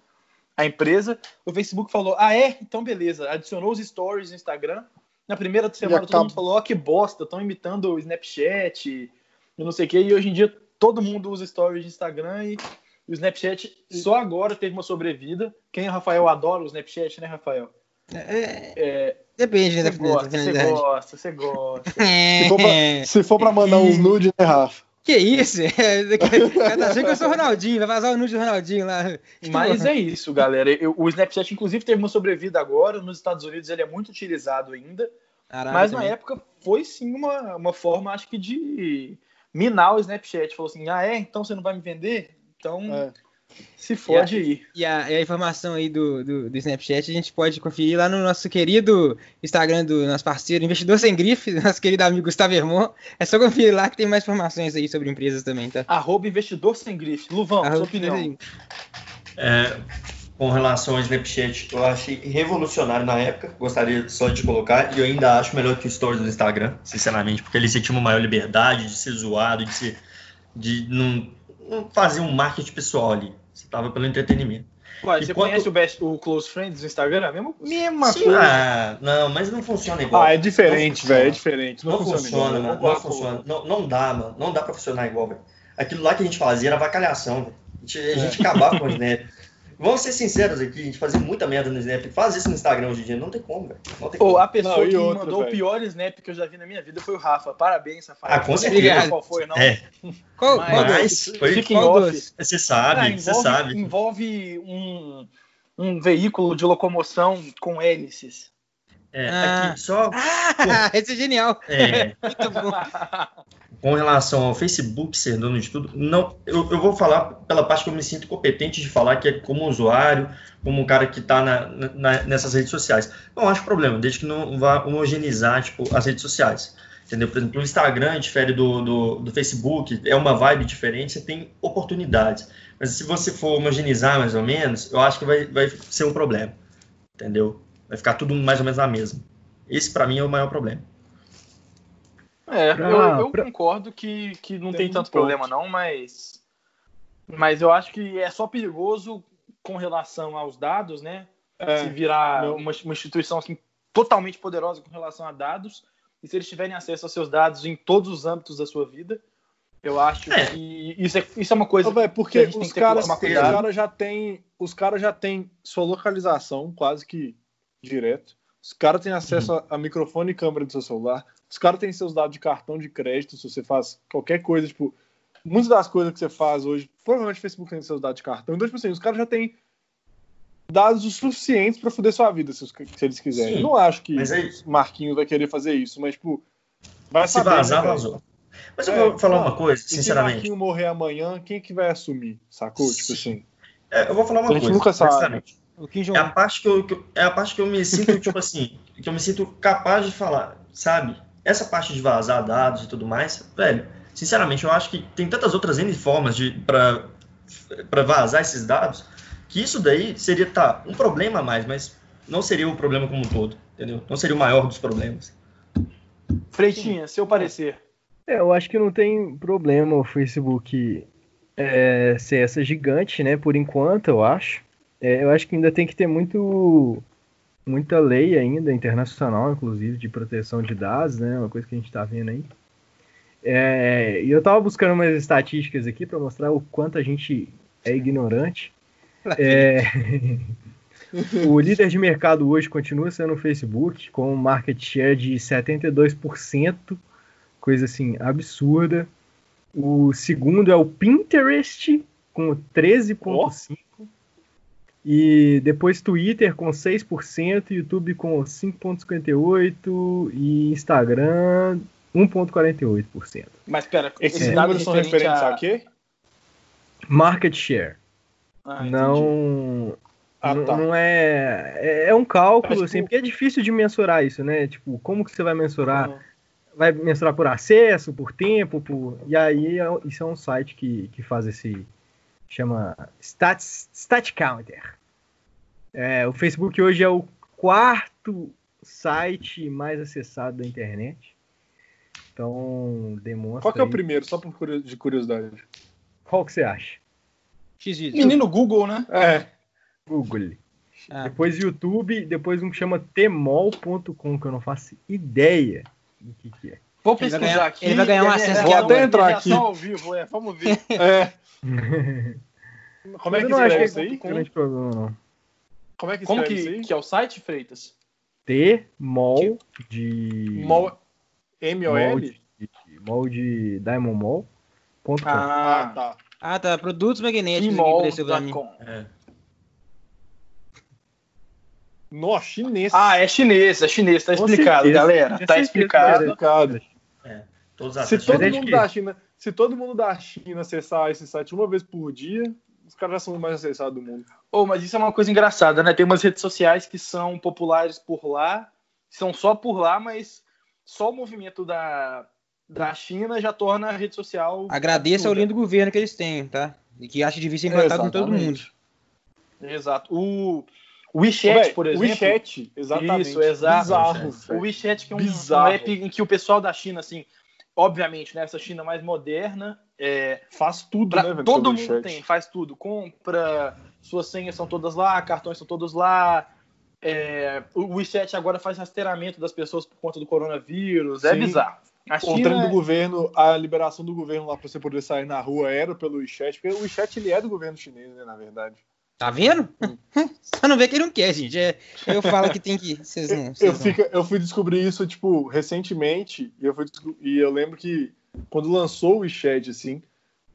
A empresa, o Facebook falou: Ah, é? Então beleza. Adicionou os stories no Instagram na primeira semana todo mundo falou, ó, oh, que bosta, estão imitando o Snapchat e não sei o que. E hoje em dia todo mundo usa stories de Instagram e o Snapchat só agora teve uma sobrevida. Quem, Rafael, adora o Snapchat, né, Rafael? É, é, Depende, né? Você gosta, você gosta, você gosta. se for pra, mandar uns nudes, né, Rafa? Que isso? Tá achando que eu sou o Ronaldinho, vai vazar o nude do Ronaldinho lá. Mas é isso, galera. Eu, o Snapchat, inclusive, teve uma sobrevida agora. Nos Estados Unidos ele é muito utilizado ainda. Mas também. na época foi sim uma, uma forma, acho que, de minar o Snapchat. Falou assim: ah, é? Então você não vai me vender? Então. É. Se fode aí. E a, e a, informação aí do, do, do, Snapchat a gente pode conferir lá no nosso querido Instagram do nosso parceiro, Investidor Sem Grife, nosso querido amigo Gustavo Hermon. É só conferir lá que tem mais informações aí sobre empresas também, tá? Arroba Investidor Sem Grife. Luvão, Arroba sua opinião. É, com relação ao Snapchat, eu achei revolucionário na época, gostaria só de colocar, e eu ainda acho melhor que o Stories do Instagram, sinceramente, porque ele tinha uma maior liberdade de ser zoado, de, ser, de não, não fazer um marketing pessoal ali, tava pelo entretenimento. Ué, você quanto... conhece o, best, o Close Friends do Instagram? É mesma, mesma Sim, coisa. Ah, não, mas não funciona igual. Ah, é diferente, velho, é diferente. Não, não funciona, funciona igual, mano. Não, não funciona. Não, não dá, mano. Não dá pra funcionar igual, velho. Aquilo lá que a gente fazia era vacalhação, velho. A gente, a gente é. acabava com o Snap. Vamos ser sinceros aqui, a gente fazia muita merda no Snap. Faz isso no Instagram hoje em dia, não tem como, velho. Não tem como. Oh, a pessoa não, que outro, mandou véio. o pior Snap que eu já vi na minha vida foi o Rafa. Parabéns, Rafael. Ah, com certeza. Qual foi, não? É. Qual, Mas, qual Mas foi, em off. Você sabe, ah, envolve, você sabe. Envolve um, um veículo de locomoção com hélices. É, ah. aqui só. Ah, esse é genial. É. Muito bom com relação ao Facebook ser dono de tudo, não, eu, eu, vou falar pela parte que eu me sinto competente de falar, que é como usuário, como um cara que está nessas redes sociais. Não acho problema, desde que não vá homogeneizar tipo, as redes sociais. Entendeu? Por exemplo, o Instagram difere do, do, do, Facebook, é uma vibe diferente, você tem oportunidades. Mas se você for homogeneizar mais ou menos, eu acho que vai, vai ser um problema. Entendeu? Vai ficar tudo mais ou menos na mesma. Esse, para mim, é o maior problema. É, pra, eu, eu pra... concordo que, que não tem, tem tanto problema não, mas mas eu acho que é só perigoso com relação aos dados, né? É, se virar uma, uma, instituição assim totalmente poderosa com relação a dados e se eles tiverem acesso aos seus dados em todos os âmbitos da sua vida, eu acho é. que isso é, isso é uma coisa. Ô, porque os caras, os caras já têm os caras já têm sua localização quase que direto. Os caras têm acesso uhum. a, a, microfone e câmera do seu celular. Os caras têm seus dados de cartão de crédito, se você faz qualquer coisa, tipo, muitas das coisas que você faz hoje, provavelmente o Facebook tem seus dados de cartão. Então, tipo assim, os caras já têm dados o suficientes para foder sua vida, se, eles quiserem. Sim, não acho que é Marquinhos vai querer fazer isso, mas, tipo, vai se saber, vazar, né, vazou. Mas eu é, vou falar uma coisa, sinceramente. Se Marquinhos morrer amanhã, quem é que vai assumir, sacou? Sim. Tipo assim. É, eu vou falar uma coisa. nunca sabe. É a parte que eu, que eu, é a parte que eu me sinto, tipo assim, que eu me sinto capaz de falar, sabe? Essa parte de vazar dados e tudo mais, velho, sinceramente, eu acho que tem tantas outras N formas de para vazar esses dados que isso daí seria tá um problema a mais, mas não seria o problema como um todo, entendeu? Não seria o maior dos problemas. Freitinha, seu parecer. É, eu acho que não tem problema o Facebook é, ser essa gigante, né? Por enquanto, eu acho. É, eu acho que ainda tem que ter muito muita lei ainda internacional, inclusive, de proteção de dados, né? Uma coisa que a gente está vendo aí. É, e eu estava buscando umas estatísticas aqui para mostrar o quanto a gente é ignorante. É, o líder de mercado hoje continua sendo o Facebook, com um market share de 72%, coisa assim absurda. O segundo é o Pinterest, com 13,5%. Oh. E depois Twitter com 6%, YouTube com 5,58% e Instagram 1,48%. Mas pera, esses é. números são referentes a... a quê? Market share. Ah, não. Ah, tá. não é, é. É um cálculo, Mas, assim, tipo... porque é difícil de mensurar isso, né? Tipo, como que você vai mensurar? Uhum. Vai mensurar por acesso, por tempo, por. E aí, é isso é um site que, que faz esse. Chama Stats, Stat Counter. É, o Facebook hoje é o quarto site mais acessado da internet. Então, demonstra. Qual que é o primeiro, só por de curiosidade? Qual que você acha? Menino Google, né? É. Google. Ah. Depois YouTube, depois um que chama temol.com, que eu não faço ideia do que, que é. Vou pesquisar ele ganhar, aqui. Ele vai ganhar um acesso. Vou até entrar aqui. ao vivo, é, vamos ver. É. Como é que escreve isso aí? Grande problema, não. Como é que Como que, que é o site, Freitas? T-mol de... Mol... M-O-L? Mol de Diamond Mall. Ah, tá. Ah, tá. Produtos magnéticos Imol.com. É. Nossa, chinês. Ah, é chinês, é chinês, tá explicado, galera. Tá explicado. explicado. É, se todo mundo da China, se todo mundo da China acessar esse site uma vez por dia, os caras são os mais acessados do mundo. Oh, mas isso é uma coisa engraçada, né? Tem umas redes sociais que são populares por lá, são só por lá, mas só o movimento da, da China já torna a rede social. Agradeça ao lindo governo que eles têm, tá? E que acha difícil implantar com todo mundo. Exato. O, o WeChat, por exemplo. O WeChat, exatamente. Isso, exato. Bizarro. O WeChat, que é um, um, app em que o pessoal da China, assim, obviamente, nessa né, China mais moderna, é, faz tudo, pra, né? Todo mundo tem, faz tudo. Compra, suas senhas são todas lá, cartões são todos lá. É, o WeChat agora faz rastreamento das pessoas por conta do coronavírus. É Sim. É bizarro. A China... O treino do governo, a liberação do governo lá para você poder sair na rua era pelo WeChat, porque o WeChat ele é do governo chinês, né, na verdade. Tá vendo? Só não vê que ele não quer, gente. É, eu falo que tem que. Vocês não, eu, fico, eu fui descobrir isso, tipo, recentemente, e eu, fui, e eu lembro que quando lançou o WeChat, assim,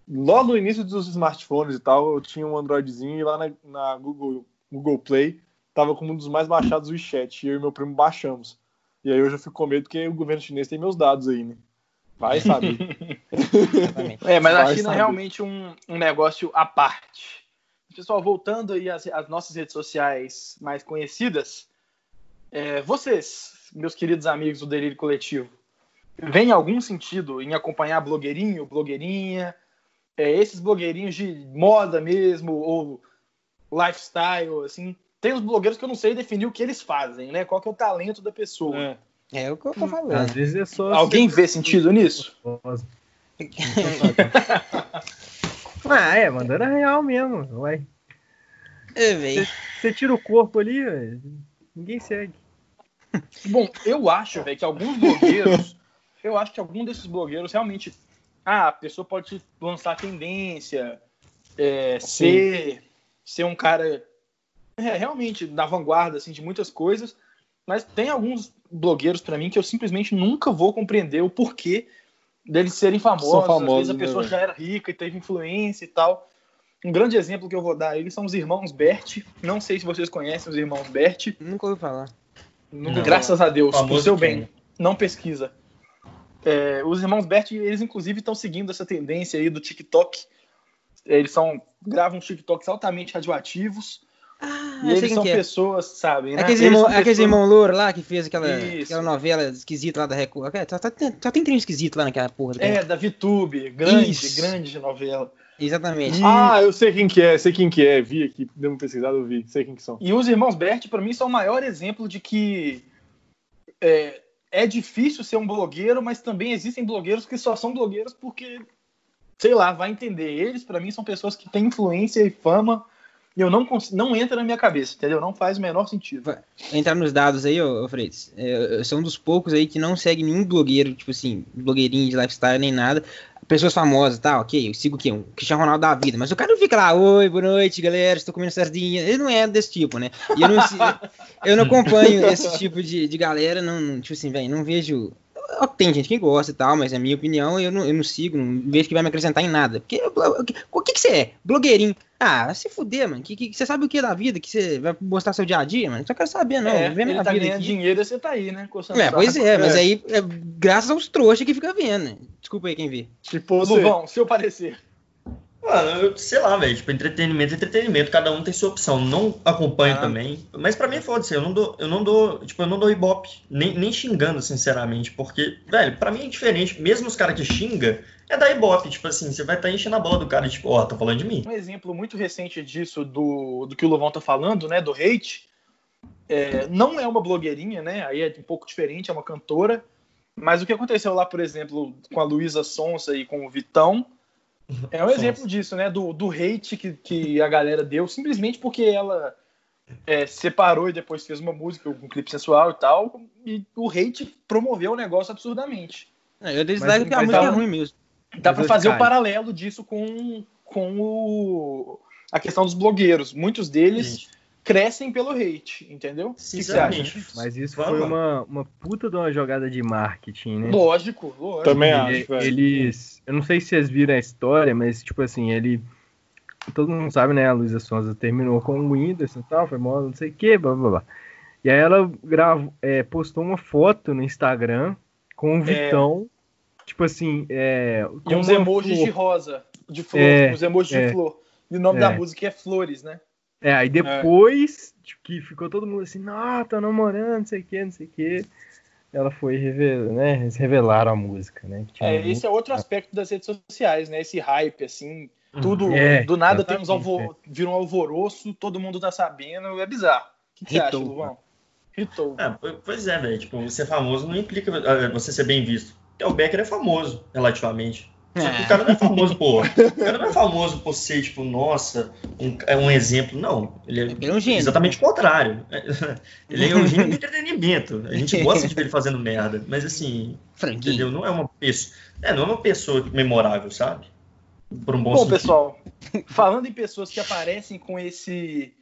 logo no início dos smartphones e tal, eu tinha um Androidzinho e lá na, na Google, Google Play tava como um dos mais baixados o WeChat, e eu e meu primo baixamos. E aí hoje eu fico com medo porque o governo chinês tem meus dados aí, né? Vai saber. é, mas Vai a China saber. é realmente um, um negócio à parte. Pessoal, voltando aí às, às nossas redes sociais mais conhecidas, é, vocês, meus queridos amigos do Delírio Coletivo, vem algum sentido em acompanhar blogueirinho, blogueirinha, é, esses blogueirinhos de moda mesmo, ou lifestyle, assim, tem os blogueiros que eu não sei definir o que eles fazem, né? Qual que é o talento da pessoa. É, é o que eu tô falando. Às vezes é só. Alguém vê sentido nisso? ah, é, mandando a real mesmo, vai. Você tira o corpo ali, véio, ninguém segue. Bom, eu acho, velho, que alguns blogueiros, eu acho que algum desses blogueiros realmente, ah, a pessoa pode lançar tendência, é, ser, ser um cara é, realmente na vanguarda assim, de muitas coisas, mas tem alguns blogueiros para mim que eu simplesmente nunca vou compreender o porquê deles serem famosos. famosos Às vezes a né, pessoa já era rica e teve influência e tal. Um grande exemplo que eu vou dar eles são os irmãos Bert. Não sei se vocês conhecem os irmãos Bert. Nunca ouvi falar. Não, graças a Deus, por seu bem. Não pesquisa. É, os irmãos Bert, eles inclusive estão seguindo essa tendência aí do TikTok. Eles são gravam TikToks altamente radioativos Ah, e eles são é. pessoas, sabem, né? Aqueles, irmão, pessoas... aqueles irmão louro lá que fez aquela, aquela novela esquisita lá da Record. Só, só, tem, só tem trem esquisito lá naquela porra. É, da VTube. Grande, Isso. grande novela. Exatamente. E... Ah, eu sei quem que é, sei quem que é. Vi aqui, deu uma pesquisada, eu vi. Sei quem que são. E os irmãos Bert, para mim, são o maior exemplo de que é, é difícil ser um blogueiro, mas também existem blogueiros que só são blogueiros porque, sei lá, vai entender. Eles, para mim, são pessoas que têm influência e fama eu não não entra na minha cabeça, entendeu? Não faz o menor sentido. Entrar nos dados aí, ô, ô Freitas. É, eu sou um dos poucos aí que não segue nenhum blogueiro, tipo assim, blogueirinho de lifestyle nem nada. Pessoas famosas, tá, ok, eu sigo o quê? Um Cristiano Ronaldo da vida, mas o cara não fica lá, oi, boa noite, galera, estou comendo sardinha. Ele não é desse tipo, né? E eu não, eu não acompanho esse tipo de, de galera, não, tipo assim, velho, não vejo tem gente que gosta e tal, mas é minha opinião, eu não, eu não sigo, não vejo que vai me acrescentar em nada. Porque o que, que você é? Blogueirinho. Ah, se fuder, mano. Que, que, você sabe o que é da vida? Que você vai mostrar seu dia a dia, mano? Só quero saber, não. É, minha tá vida ganhando aqui. dinheiro e você tá aí, né? É, pois é, mas aí é graças aos trouxas que fica vendo. Né? Desculpa aí quem vê. Tipo, Luvão, seu parecer. Mano, sei lá, velho. Tipo, entretenimento é entretenimento, cada um tem sua opção. Não acompanho ah. também. Mas pra mim, foda-se, eu não dou, eu não dou, tipo, eu não dou ibope. Nem, nem xingando, sinceramente. Porque, velho, pra mim é diferente. Mesmo os caras que xingam, é da ibope. Tipo assim, você vai estar tá enchendo a bola do cara, tipo, ó, oh, tá falando de mim. Um exemplo muito recente disso, do, do que o Lovão tá falando, né, do hate, é, não é uma blogueirinha, né, aí é um pouco diferente, é uma cantora. Mas o que aconteceu lá, por exemplo, com a Luísa Sonsa e com o Vitão, é um exemplo disso, né? Do, do hate que, que a galera deu, simplesmente porque ela é, separou e depois fez uma música, um clipe sensual e tal, e o hate promoveu o negócio absurdamente. É, eu dislike que a música é ruim mesmo. Dá para fazer o um paralelo disso com, com o, a questão dos blogueiros. Muitos deles Gente. Crescem pelo hate, entendeu? Sinceramente. Mas isso foi uma, uma puta de uma jogada de marketing, né? Lógico, lógico. Também acho. Eles. Eu não sei se vocês viram a história, mas, tipo assim, ele. Todo mundo sabe, né? A Luísa Sonza terminou com o Whindersson e tal, foi mal, não sei o que, blá blá blá. E aí ela gravou, é, postou uma foto no Instagram com o é. Vitão Tipo assim, é. E uns emojis flor. de rosa, de flor, é, uns emojis é, de flor. E o nome é. da música é Flores, né? É, aí depois tipo, que ficou todo mundo assim, não, tô namorando, não sei o que, não sei o que. Ela foi revelar, né? Eles revelaram a música, né? É, esse muito... é outro aspecto das redes sociais, né? Esse hype, assim, tudo é, do nada tem uns alvo... É. vira um alvoroço, todo mundo tá sabendo, é bizarro. O que, que você acha, Luvão? Hitou. É, pois é, velho. Tipo, ser famoso não implica ah, você ser bem visto. É, o Becker é famoso, relativamente. Que o cara não é famoso por. O cara não é famoso por ser, tipo, nossa, um, é um exemplo. Não. Ele é, é um gênio, exatamente o contrário. Ele é um gênio de entretenimento. A gente gosta de ver ele fazendo merda. Mas assim. Franquinho. Entendeu? Não é uma pessoa. É, não é uma pessoa memorável, sabe? Por um bom, bom pessoal, falando em pessoas que aparecem com esse.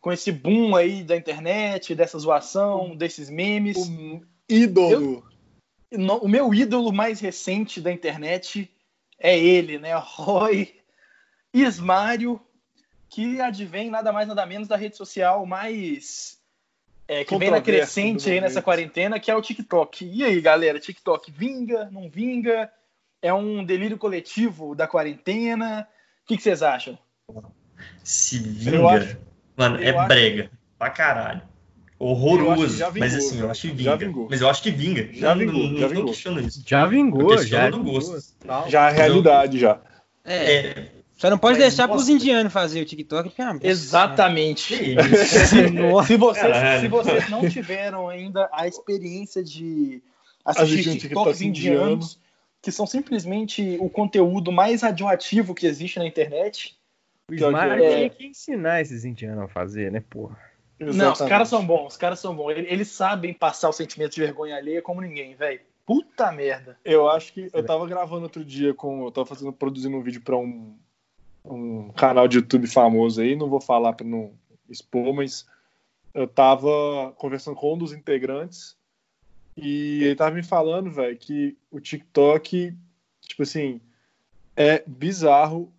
Com esse boom aí da internet, dessa zoação, desses memes. O ídolo. Eu, o meu ídolo mais recente da internet é ele, né? Roy Ismário, que advém nada mais nada menos da rede social mais é, que vem na crescente aí nessa quarentena, que é o TikTok. E aí, galera, TikTok vinga, não vinga? É um delírio coletivo da quarentena? O que, que vocês acham? Se vinga, acho, mano, é acho, brega pra caralho horroroso. Mas assim, eu acho que vinga. Mas eu acho que vinga. Já vingou. Não, já vingou. questiono isso. Já vingou, já. Do gosto. Já é realidade, já. É. é. Só não pode deixar para os indianos fazer o TikTok. Porque, ah, Exatamente. se, se, vocês, se vocês não tiveram ainda a experiência de assistir TikToks indianos, que são simplesmente o conteúdo mais radioativo que existe na internet. O Smart é... tinha que ensinar esses indianos a fazer, né, porra? Exatamente. Não, os caras são bons, os caras são bons. Eles sabem passar o sentimento de vergonha alheia como ninguém, velho. Puta merda. Eu acho que eu tava gravando outro dia com. Eu tava fazendo, produzindo um vídeo pra um, um canal de YouTube famoso aí, não vou falar pra não expor, mas eu tava conversando com um dos integrantes e ele tava me falando, velho, que o TikTok, tipo assim, é bizarro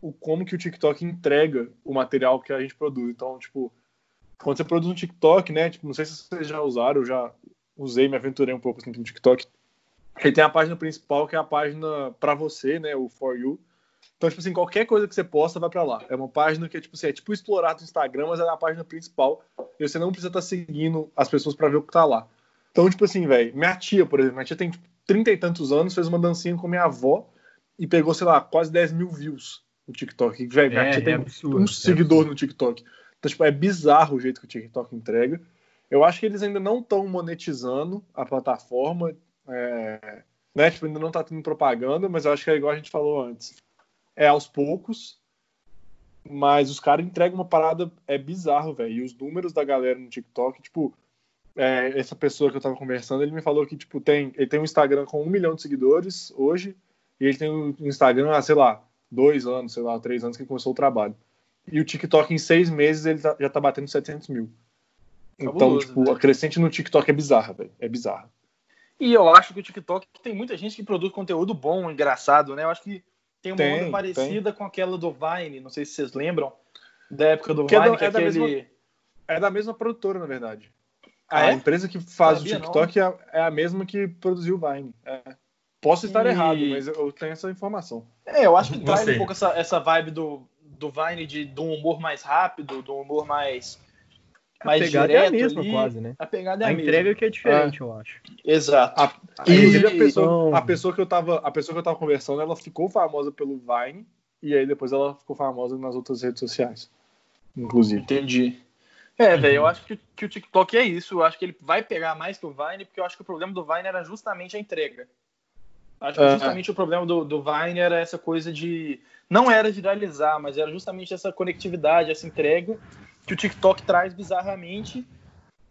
o como que o TikTok entrega o material que a gente produz. Então, tipo, quando você produz um TikTok, né? Tipo, não sei se vocês já usaram, eu já usei, me aventurei um pouco assim, no TikTok. Ele tem a página principal, que é a página para você, né? O For You. Então, tipo assim, qualquer coisa que você posta vai para lá. É uma página que é tipo assim, é tipo explorar do Instagram, mas é a página principal. E você não precisa estar tá seguindo as pessoas para ver o que tá lá. Então, tipo assim, velho, minha tia, por exemplo, minha tia tem tipo, 30 e tantos anos, fez uma dancinha com minha avó e pegou, sei lá, quase 10 mil views no TikTok. Velho, minha é, tia é tem absurdo, um é seguidor no TikTok. Então, tipo, é bizarro o jeito que o TikTok entrega. Eu acho que eles ainda não estão monetizando a plataforma. É, né? Tipo, ainda não tá tendo propaganda, mas eu acho que é igual a gente falou antes. É aos poucos. Mas os caras entregam uma parada. É bizarro, velho. E os números da galera no TikTok, tipo. É, essa pessoa que eu tava conversando, ele me falou que, tipo, tem, ele tem um Instagram com um milhão de seguidores hoje. E ele tem um Instagram há, sei lá, dois anos, sei lá, três anos que começou o trabalho. E o TikTok, em seis meses, ele tá, já tá batendo 700 mil. Então, tipo, né? a crescente no TikTok é bizarra, velho. É bizarra. E eu acho que o TikTok tem muita gente que produz conteúdo bom, engraçado, né? Eu acho que tem uma tem, onda parecida tem. com aquela do Vine, não sei se vocês lembram, da época do que é Vine, é, do, que é, aquele... da mesma, é da mesma produtora, na verdade. Ah, a é? empresa que faz o TikTok é, é, a mesma que produziu o Vine. É. Posso estar e... errado, mas eu tenho essa informação. É, eu acho que traz um pouco essa, essa vibe do, do Vine de, do humor mais rápido, do humor mais mais a pegada é a mesma, ali, quase, né? A pegada é a, a mesma. entrega que é diferente, é. eu acho. Exato. A, inclusive, a pessoa, a, pessoa que eu tava, a pessoa que eu tava conversando, ela ficou famosa pelo Vine, e aí depois ela ficou famosa nas outras redes sociais. Inclusive. Entendi. É, velho, eu acho que, que, o TikTok é isso. Eu acho que ele vai pegar mais que o Vine, porque eu acho que o problema do Vine era justamente a entrega. Acho que é. justamente o problema do, do Vine era essa coisa de. Não era viralizar, mas era justamente essa conectividade, essa entrega que o TikTok traz bizarramente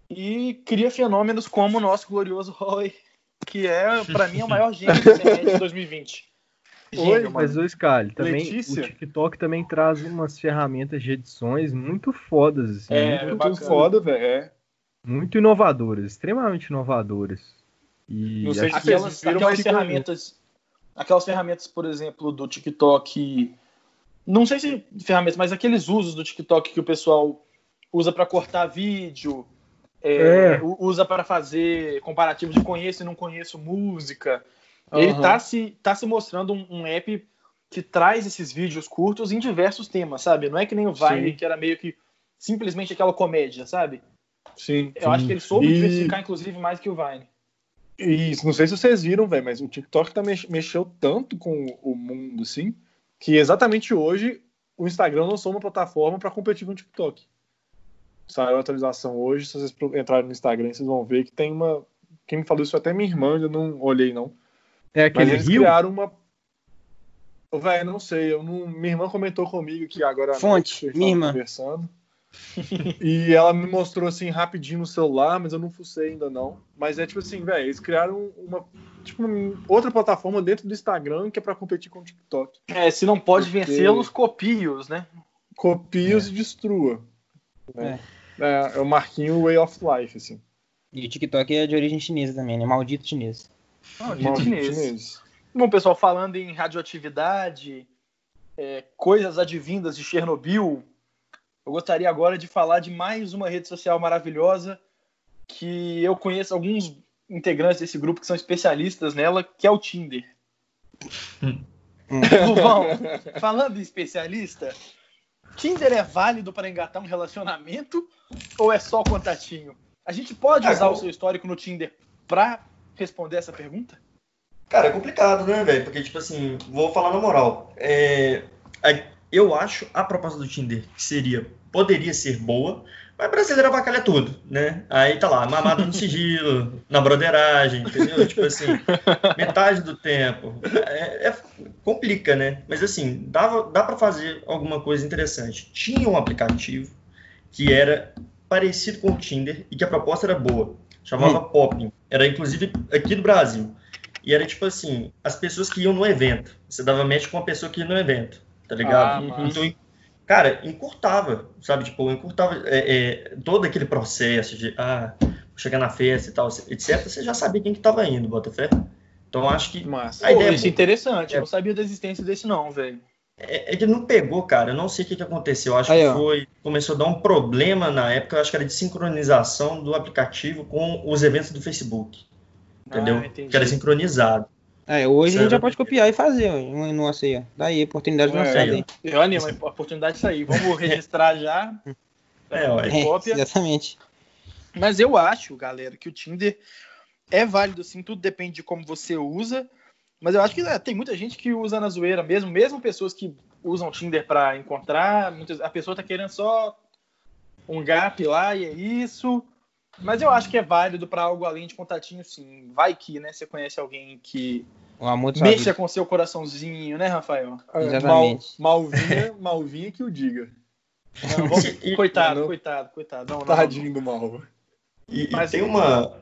e cria fenômenos como o nosso glorioso Roy, que é, para mim, o maior gênio da internet de 2020. Gênio, Oi, mas o Scali, também Letícia? o TikTok também traz umas ferramentas de edições muito fodas, assim, é, muito, muito foda, velho. É. Muito inovadoras, extremamente inovadoras. E Não sei se aquelas, aquelas ferramentas, aquelas ferramentas, por exemplo, do TikTok, não sei se ferramentas, mas aqueles usos do TikTok que o pessoal usa para cortar vídeo, é, é. usa para fazer comparativos de conheço e não conheço música. Uhum. Ele está se, tá se mostrando um, um, app que traz esses vídeos curtos em diversos temas, sabe? Não é que nem o Vine, Sim. que era meio que simplesmente aquela comédia, sabe? Sim. Eu sim. acho que ele soube e... diversificar, inclusive, mais que o Vine. Isso, não sei se vocês viram, velho, mas o TikTok tá mex mexeu tanto com o mundo, assim, que exatamente hoje o Instagram lançou uma plataforma para competir com o TikTok saiu a atualização hoje. Se vocês entrarem no Instagram, vocês vão ver que tem uma. Quem me falou isso até minha irmã, eu não olhei, não. É aquele Mas eles Rio? criaram uma. Velho, não sei. Eu não... Minha irmã comentou comigo que agora. Fonte, minha irmã. Conversando. E ela me mostrou assim rapidinho no celular, mas eu não fucei ainda não. Mas é tipo assim, velho, eles criaram uma tipo outra plataforma dentro do Instagram que é para competir com o TikTok. É, se não pode Porque... vencê-los, copie-os, né? Copie-os é. e destrua. Né? É. É, é o Marquinho Way of Life, assim. E o TikTok é de origem chinesa também, né? Maldito chinês. Maldito, Maldito chinês. chinês. Bom, pessoal, falando em radioatividade, é, coisas advindas de Chernobyl, eu gostaria agora de falar de mais uma rede social maravilhosa que eu conheço alguns integrantes desse grupo que são especialistas nela, que é o Tinder. Luvão, falando em especialista, Tinder é válido para engatar um relacionamento ou é só contatinho? A gente pode usar o seu histórico no Tinder para responder essa pergunta? Cara, é complicado, né, velho? Porque, tipo assim, vou falar na moral. É, eu acho a proposta do Tinder que seria, poderia ser boa, mas brasileiro avacalha tudo, né? Aí tá lá, mamado no sigilo, na broderagem, entendeu? tipo assim, metade do tempo. É, é, complica, né? Mas assim, dava, dá para fazer alguma coisa interessante. Tinha um aplicativo que era parecido com o Tinder e que a proposta era boa. Chamava hum. Popping. Era inclusive aqui do Brasil. E era tipo assim, as pessoas que iam no evento. Você dava match com uma pessoa que ia no evento, tá ligado? Ah, então, cara, encurtava, sabe? Tipo, encurtava é, é, todo aquele processo de, ah, chegar na festa e tal, etc. Você já sabia quem que tava indo, Botafé. Então, acho que... Mas, a ideia isso é interessante. É... Eu não sabia da existência desse não, velho. É, é, que não pegou, cara. Eu não sei o que, que aconteceu. Eu acho Aí, que foi. Começou a dar um problema na época, eu acho que era de sincronização do aplicativo com os eventos do Facebook. Entendeu? Ah, que era sincronizado. É, hoje a gente já pode copiar e fazer um ó. Daí, oportunidade de é, Eu animo, a oportunidade de sair. Vamos registrar já. É, é, cópia. Exatamente. Mas eu acho, galera, que o Tinder é válido sim, tudo depende de como você usa. Mas eu acho que é, tem muita gente que usa na zoeira mesmo, mesmo pessoas que usam Tinder para encontrar. Muitas, a pessoa tá querendo só um gap lá e é isso. Mas eu acho que é válido para algo além de contatinho, sim. Vai que, né? Você conhece alguém que mexa com seu coraçãozinho, né, Rafael? É, Exatamente. Mal, malvinha, malvinha que o diga. Não, vamos... coitado, coitado, coitado. Não, Tadinho do mal. E, Mas tem uma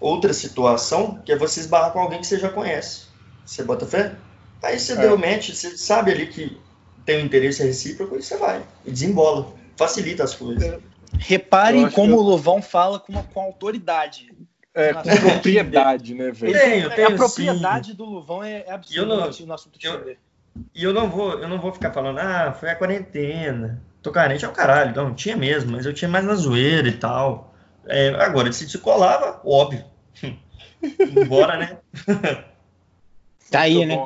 outra situação que é você esbarrar com alguém que você já conhece. Você bota fé? Aí você é. deu match, você sabe ali que tem um interesse recíproco e você vai. E desembola. Facilita as coisas. É. Reparem como o Luvão fala com, uma, com autoridade. É, com propriedade, né, velho? Tenho, tenho, a propriedade sim. do Luvão é, é absurda no assunto de eu, E eu não vou, eu não vou ficar falando, ah, foi a quarentena. Tô carente ao caralho. Não, tinha mesmo, mas eu tinha mais na zoeira e tal. É, agora, se se colava, óbvio. Bora, né? Tá aí, né?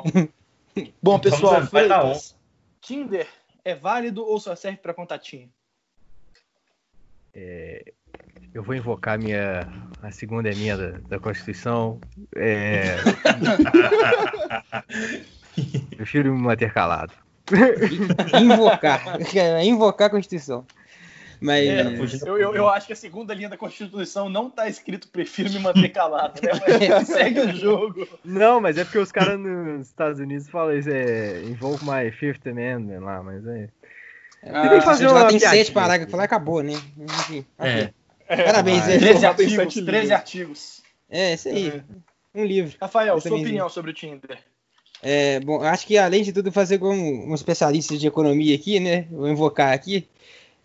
Bom, pessoal, Freitas, Tinder é válido ou só serve para contatinho? É, eu vou invocar minha a segunda emenda da, da Constituição. É... Prefiro me manter calado. Invocar. Invocar a Constituição. Mas é, eu, eu, eu, acho que a segunda linha da Constituição não tá escrito prefiro me manter calado, né? Mas segue o jogo. Não, mas é porque os caras nos Estados Unidos falam isso, é invoke my Fifth Amendment lá, mas é. Ah, tem que fazer uma tem sete parágrafos lá acabou, né? Enfim, é. É. Parabéns, é. 13 artigos, 13 artigos. É, isso aí. É. Um livro. Rafael, sua opinião sobre o Tinder. É, bom, acho que além de tudo fazer como um especialista de economia aqui, né? Vou invocar aqui.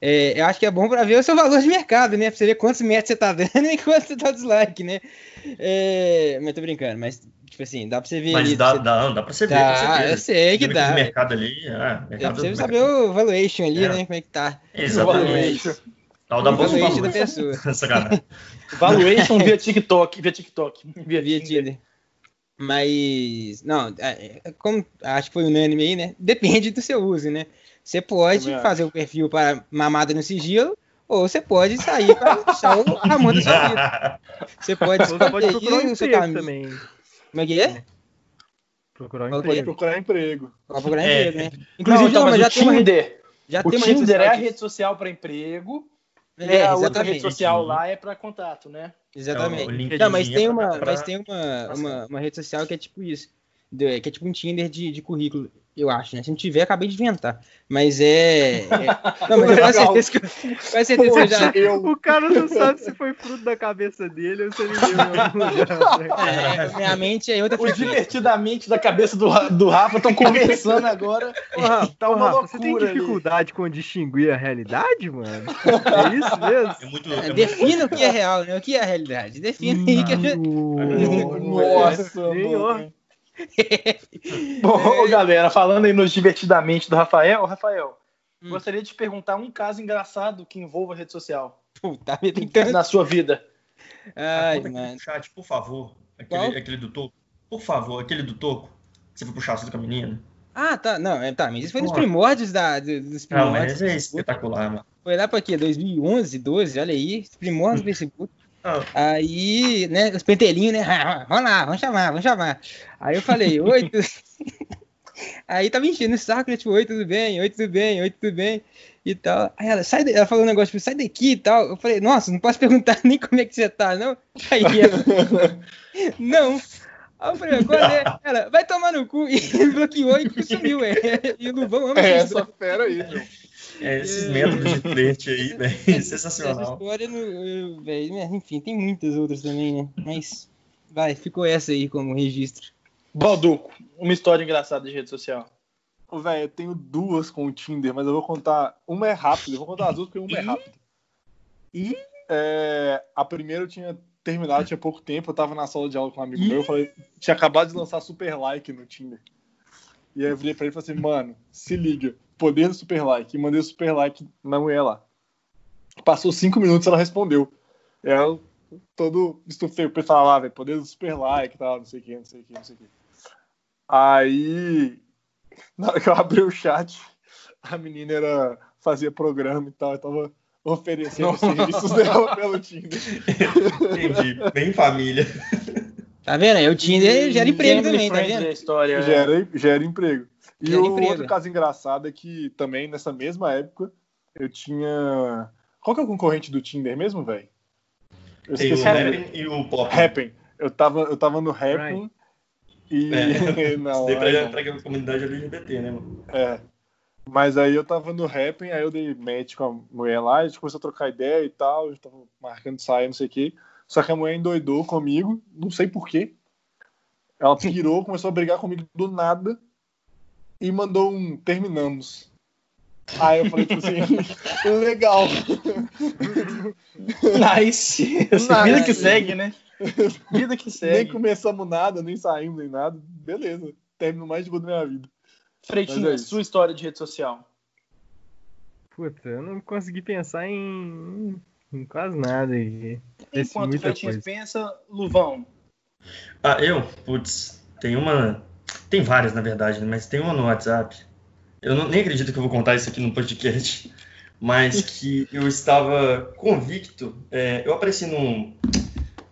É, eu acho que é bom para ver o seu valor de mercado, né? Pra você ver quantos metros você tá dando e quanto você tá dislike, né? É, mas tô brincando, mas tipo assim, dá pra você ver. Mas ali, dá, você... dá, dá pra você ver. Dá, eu sei que dá. mercado ali, é, mercado dá pra você saber o valuation ali, é. né? Como é que tá. Exatamente. Tá o da bolsa valuation da pessoa. valuation via TikTok, via TikTok. Via, via Tinder. Mas, não, é, é, como acho que foi unânime aí, né? Depende do seu uso, né? Você pode fazer o perfil para mamada no sigilo, ou você pode sair para deixar o amor da sua vida. Você pode, pode procurar um emprego também. Como é que é? Procurar um emprego. Procurar emprego. Procurar é. emprego, né? Inclusive, não, então, não, mas já o tem Tinder. Já o tem uma Tinder é a rede social para emprego. É, a outra rede social lá é para contato, né? Exatamente. É não, mas tem uma, mas tem uma, uma, uma rede social que é tipo isso. Que é tipo um Tinder de, de currículo eu acho, né? Se não tiver, acabei de inventar. Mas é. é... Não, mas eu tenho certeza que. Faz certeza que já. Eu... O cara não sabe se foi fruto da cabeça dele ou se ele deu é, Minha mente é outra Os divertidamente da cabeça do, do Rafa estão conversando agora. Porra, tá uma Rafa, você tem dificuldade ali. com distinguir a realidade, mano? É isso mesmo? É muito, é Defina o que é real, né? O que é a realidade. Defina aí que é. Nossa, Senhor. Bom, galera, falando aí nos divertidamente do Rafael, Rafael, hum. gostaria de te perguntar um caso engraçado que envolva rede social. Puta, na sua vida. Ai, mano. Chat, por favor. Aquele, aquele do toco. Por favor, aquele do toco. Você foi puxar assunto com a menina. Ah, tá. Não, é, tá. Mas isso foi nos primórdios da, dos primórdios. Não, mas é espetacular, mano. Foi lá pra quê? 2011, 12, olha aí. Primórdios do Facebook. Ah. Aí, né, os pentelinhos, né? Vamos lá, vamos chamar, vamos chamar. Aí eu falei, oi, tu... Aí tava enchendo o saco, né? Tipo, oi, tudo bem? Oi, tudo bem? Oi, tudo bem? E tal. Aí ela, sai ela falou um negócio, tipo, sai daqui e tal. Eu falei, nossa, não posso perguntar nem como é que você tá, não? Aí ela, não. Aí eu falei, qual é? Ela, vai tomar no cu. E bloqueou e sumiu, é. E o Luvão ama é essa fera aí, meu. É, esses é... métodos de flerte aí, velho, sensacional. Essa história, no, véio, né, enfim, tem muitas outras também, né? Mas, vai, ficou essa aí como registro. Balduco, uma história engraçada de rede social. Ô, velho, eu tenho duas com o Tinder, mas eu vou contar. Uma é rápida, eu vou contar as duas porque uma é rápida. E é, a primeira eu tinha terminado, tinha pouco tempo, eu tava na sala de aula com um amigo meu, eu falei, tinha acabado de lançar super like no Tinder. E aí eu virei pra ele e falei assim, mano, se liga poder do super like. E mandei o super like na mulher lá. Passou cinco minutos ela respondeu. Ela todo estufei o pessoal lá, velho, poder do super like tal, não sei o que, não sei o que, não sei o que. Aí, na hora que eu abri o chat, a menina era, fazia programa e tal, eu tava oferecendo os serviços dela pelo Tinder. Entendi. Bem família. Tá vendo? aí? O Tinder gera emprego também, tá vendo? História, Gera, gera emprego. E Gera o emprego. outro caso engraçado é que também nessa mesma época eu tinha. Qual que é o concorrente do Tinder mesmo, velho? Eu Tem o. Happn e o Pop. Happn. Eu tava, eu tava no Happn e. É. não, Isso daí pra, pra comunidade LGBT, né, mano? É. Mas aí eu tava no Happn, aí eu dei match com a mulher lá, a gente começou a trocar ideia e tal, a gente tava marcando de sair, não sei o quê. Só que a mulher endoidou comigo, não sei porquê. Ela pirou, começou a brigar comigo do nada e mandou um terminamos. Aí eu falei, tipo assim, legal. Nice. Vida que segue, né? Vida que Nem segue. começamos nada, nem saímos, nem nada. Beleza. Termino mais de boa da minha vida. Freitinho, é sua história de rede social. Puta, eu não consegui pensar em, quase nada aí. Esse Enquanto o muita Freitinho coisa. pensa, Luvão. Ah, eu? Putz, tem uma. Tem várias, na verdade, né? mas tem uma no WhatsApp. Eu não, nem acredito que eu vou contar isso aqui no podcast, mas que eu estava convicto. é, eu apareci num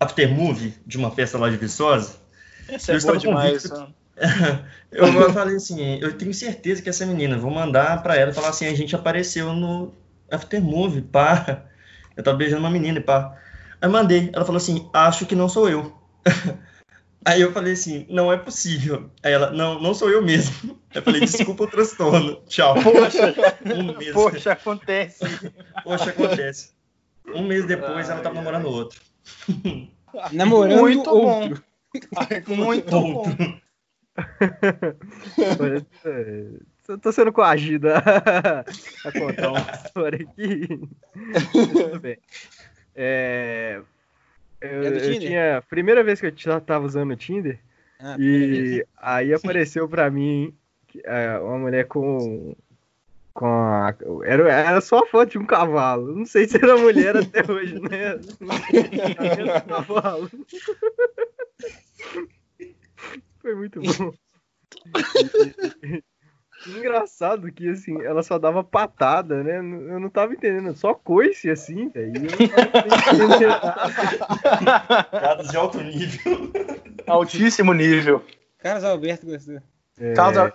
aftermovie de uma festa lá de Viçosa. Essa é Eu boa estava demais. convicto. Eu, eu falei assim, eu tenho certeza que essa menina, vou mandar pra ela e falar assim, a gente apareceu no aftermovie, pá. Eu tava beijando uma menina e pá. Aí mandei, ela falou assim, acho que não sou eu. Aí eu falei assim, não é possível. Aí ela, não, não sou eu mesmo. Aí eu falei, desculpa o transtorno, tchau. Poxa, Um mês. poxa, acontece. Poxa, acontece. Um mês depois ela tava Ai, namorando outro. Namorando Muito outro. bom. Muito bom. Eu tô sendo coagido a, contar uma história aqui. Tudo bem. É, eu, É eu Tinder? tinha. Primeira vez que eu já tava usando o Tinder, Ah, e aí apareceu pra mim é, uma mulher com. Com a, era, era só a foto de um cavalo. Não sei se era mulher até hoje, né? Um cavalo. Foi muito bom. Engraçado que, assim, ela só dava patada, né? Eu não tava entendendo. Só coice, assim, velho. Piadas de alto nível. Altíssimo nível. Carlos Alberto gostou. É, Causa...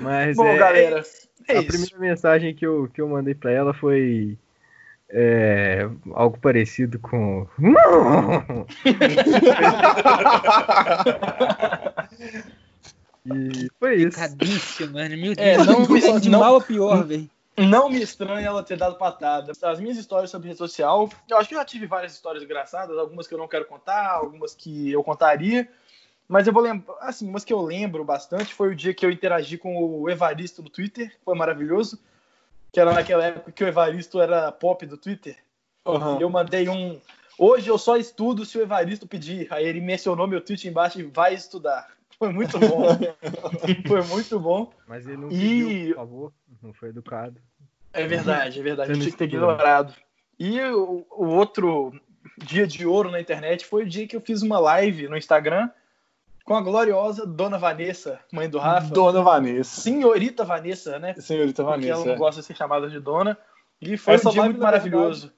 mas Bom, é, galera, é a isso. primeira mensagem que eu, que eu mandei pra ela foi é, algo parecido com. e foi isso. Cadício, mano. Meu É, Deus. não me- de não- mal a pior, velho. Não me estranha ela ter dado patada. As minhas histórias sobre rede social, eu acho que eu já tive várias histórias engraçadas, algumas que eu não quero contar, algumas que eu contaria. Mas eu vou lembrar, assim, umas que eu lembro bastante foi o dia que eu interagi com o Evaristo no Twitter, foi maravilhoso. Que era naquela época que o Evaristo era pop do Twitter. E eu mandei um. Hoje eu só estudo se o Evaristo pedir. Aí ele mencionou meu tweet embaixo e vai estudar. Foi muito bom. foi muito bom. Mas ele não E- pediu, por favor. Não foi educado. É verdade, é verdade. Tinha que ter ignorado. E o, o outro dia de ouro na internet foi o dia que eu fiz uma live no Instagram com a gloriosa Dona Vanessa, mãe do Rafa. Dona Vanessa. Senhorita Vanessa, né? Senhorita Porque ela Vanessa. não é. gosta de ser chamada de dona. E foi Essa um dia live, muito maravilhoso.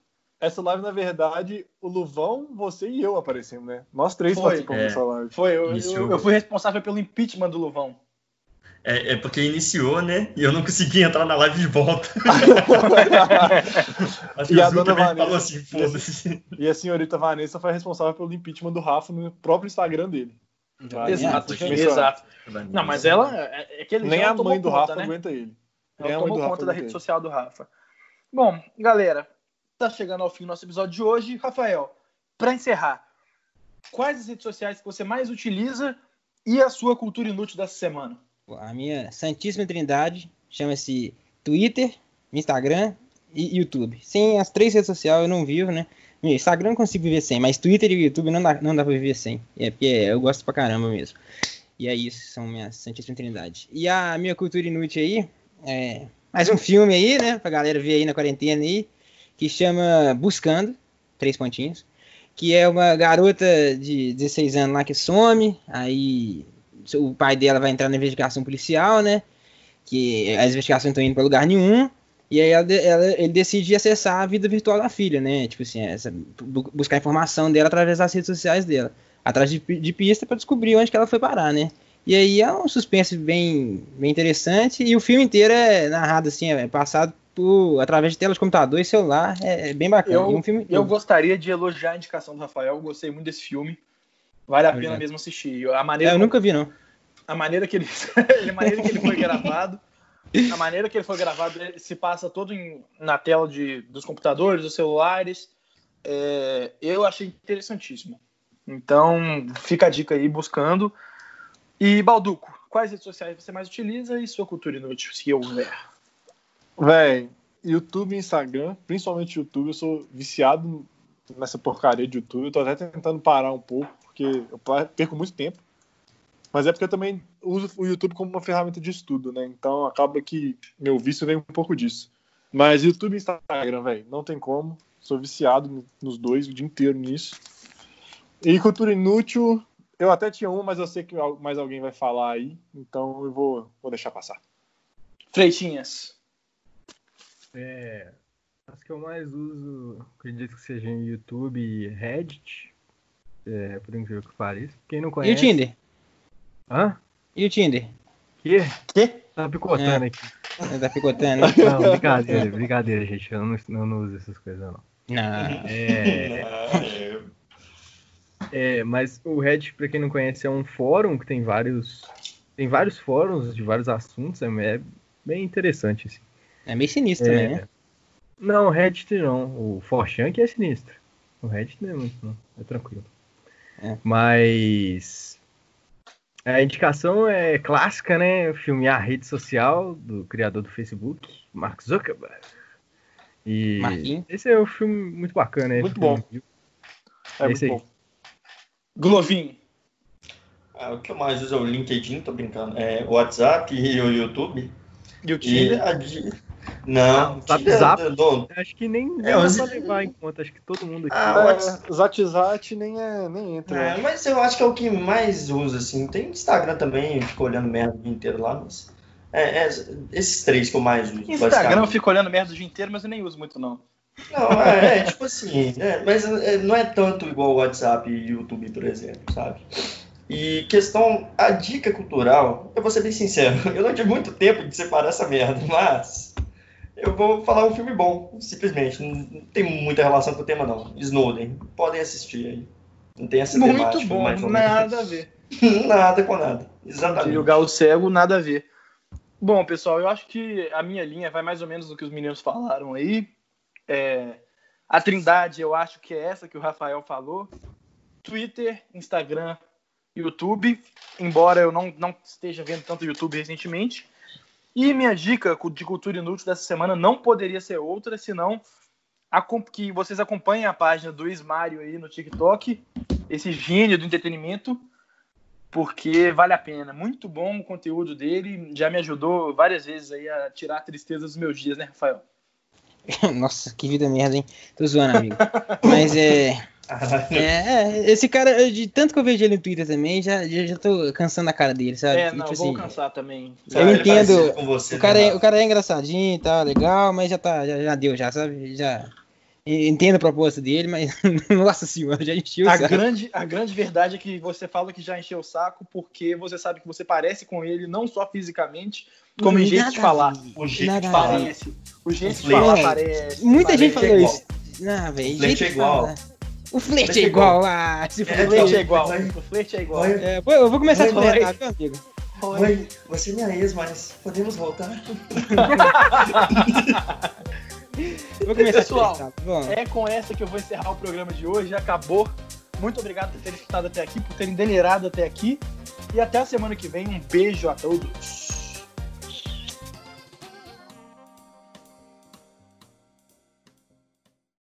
Essa live, na verdade, o Luvão, você e eu aparecemos, né? Nós três Foi. participamos É. dessa live. Foi, eu, eu, eu fui responsável pelo impeachment do Luvão. É, é porque iniciou, né? E eu não consegui entrar na live de volta. Acho que E a dona Vanessa- falou assim, foda-se. E a senhorita Vanessa foi responsável pelo impeachment do Rafa no próprio Instagram dele. Exato, exato. Não, mas ela. É, é que ele Nem já a mãe do conta, Rafa né? aguenta ele. Ela Nem tomou conta da rede social do Rafa. Bom, galera, tá chegando ao fim do nosso episódio de hoje. Rafael, para encerrar, quais as redes sociais que você mais utiliza e a sua cultura inútil dessa semana? A minha Santíssima Trindade chama-se Twitter, Instagram e YouTube. Sem as três redes sociais eu não vivo, né? Instagram eu consigo viver sem, mas Twitter e YouTube não dá, não dá pra viver sem. É porque eu gosto pra caramba mesmo. E é isso, são minha Santíssima Trindade. E a minha cultura inútil aí, é mais um filme aí, né? Pra galera ver aí na quarentena aí, que chama Buscando, três pontinhos. que é uma garota de 16 anos lá que some, aí o pai dela vai entrar na investigação policial, né? Que as investigações estão indo para lugar nenhum. E aí ela, ela, ele decide acessar a vida virtual da filha, né? Tipo assim, essa, buscar informação dela através das redes sociais dela. Atrás de, de pista para descobrir onde que ela foi parar, né? E aí é um suspense bem, bem interessante. E o filme inteiro é narrado assim, é passado por, através de telas de computador e celular. É, é bem bacana. Eu, um filme, eu gostaria de elogiar a indicação do Rafael. Eu gostei muito desse filme. Vale a eu pena já. mesmo assistir. A maneira é, eu nunca vi, não. A maneira que ele, a maneira que ele foi gravado. A maneira que ele foi gravado se passa todo em, na tela de, dos computadores, dos celulares. É, eu achei interessantíssimo. Então, fica a dica aí buscando. E Balduco, quais redes sociais você mais utiliza e sua cultura inútil, se houver? Véi, YouTube e Instagram, principalmente YouTube, eu sou viciado nessa porcaria de YouTube. Eu tô até tentando parar um pouco, porque eu perco muito tempo. Mas é porque eu também uso o YouTube como uma ferramenta de estudo, né? Então acaba que meu vício vem um pouco disso. Mas YouTube e Instagram, velho, não tem como. Sou viciado nos dois o dia inteiro nisso. E cultura inútil, eu até tinha um, mas eu sei que mais alguém vai falar aí, então eu vou, vou deixar passar. Freitinhas. É, as que eu mais uso, acredito que seja em YouTube e Reddit. É, por incrível que pareça. Quem não conhece. E o Tinder? Hã? E o Tinder? Que? Que? Tá picotando é. aqui. Tá picotando. Não, brincadeira, brincadeira, gente. Eu não, eu não uso essas coisas, não. Não. É... é, mas o Reddit, para quem não conhece, é um fórum que tem vários tem vários fóruns de vários assuntos, é, é bem interessante assim. É meio sinistro é... também, né? Não, o Reddit não, o Forchan que é sinistro. O Reddit não é muito, não, é tranquilo. É. Mas a indicação é clássica, né? O filme A Rede Social, do criador do Facebook, Mark Zuckerberg. E Marquinhos. esse é um filme muito bacana. Muito bom. É, é muito aí. bom. Glovinho. Ah, o que eu mais uso é o LinkedIn, tô brincando. É o WhatsApp e o YouTube. E o Tinder? E Não, Zap Zap. Acho que nem é, dá pra levar em conta, acho que todo mundo aqui. Ah, é, Zap Zap nem, é, nem entra. É, mas eu acho que é o que mais usa, assim. Tem Instagram também, eu fico olhando merda o dia inteiro lá, mas. É, é, esses três que eu mais uso. Instagram eu fico olhando merda o dia inteiro, mas eu nem uso muito, não. Não, é, é tipo assim, é, mas é, não é tanto igual o WhatsApp e YouTube, por exemplo, sabe? E questão, a dica cultural, eu vou ser bem sincero, eu não tive muito tempo de separar essa merda, mas eu vou falar um filme bom, simplesmente. Não tem muita relação com o tema, não. Snowden, podem assistir aí. Não tem essa Muito temática. Bom, nada a ver. nada com nada, exatamente. E o Galo Cego, nada a ver. Bom, pessoal, eu acho que a minha linha vai mais ou menos no que os meninos falaram aí. É, a trindade, eu acho que é essa que o Rafael falou. Twitter, Instagram, YouTube, embora eu não, não esteja vendo tanto YouTube recentemente. E minha dica de cultura inútil dessa semana não poderia ser outra, senão a, que vocês acompanhem a página do Ismário aí no TikTok, esse gênio do entretenimento porque vale a pena. Muito bom o conteúdo dele, já me ajudou várias vezes aí a tirar a tristeza dos meus dias, né, Rafael? Nossa, que vida merda, hein? Tô zoando, amigo. Mas é. É, é, esse cara, de tanto que eu vejo ele no Twitter também, já, já, já tô cansando a cara dele, sabe? É, não, tipo vou assim, cansar também. Eu entendo. Você, o, cara né? é, o cara é engraçadinho e tá, legal, mas já tá, já, já deu, já, sabe? Já. Entendo a proposta dele, mas nossa senhora, já encheu o a saco. Grande, a grande verdade é que você fala que já encheu o saco porque você sabe que você parece com ele, não só fisicamente, como em jeito de falar. O jeito de parece. O jeito de falar parece. Muita parece gente falou isso. Não, velho. O flerte é igual. O flerte é igual. Ah, se é, flerte é igual. O flerte é igual. É, eu vou começar Oi, a flertar, meu amigo. Oi, você é minha ex, mas podemos voltar? Vou começar Pessoal, tá é com essa que eu vou encerrar o programa de hoje. Acabou. Muito obrigado por terem escutado até aqui, por terem delirado até aqui. E até a semana que vem. Um beijo a todos.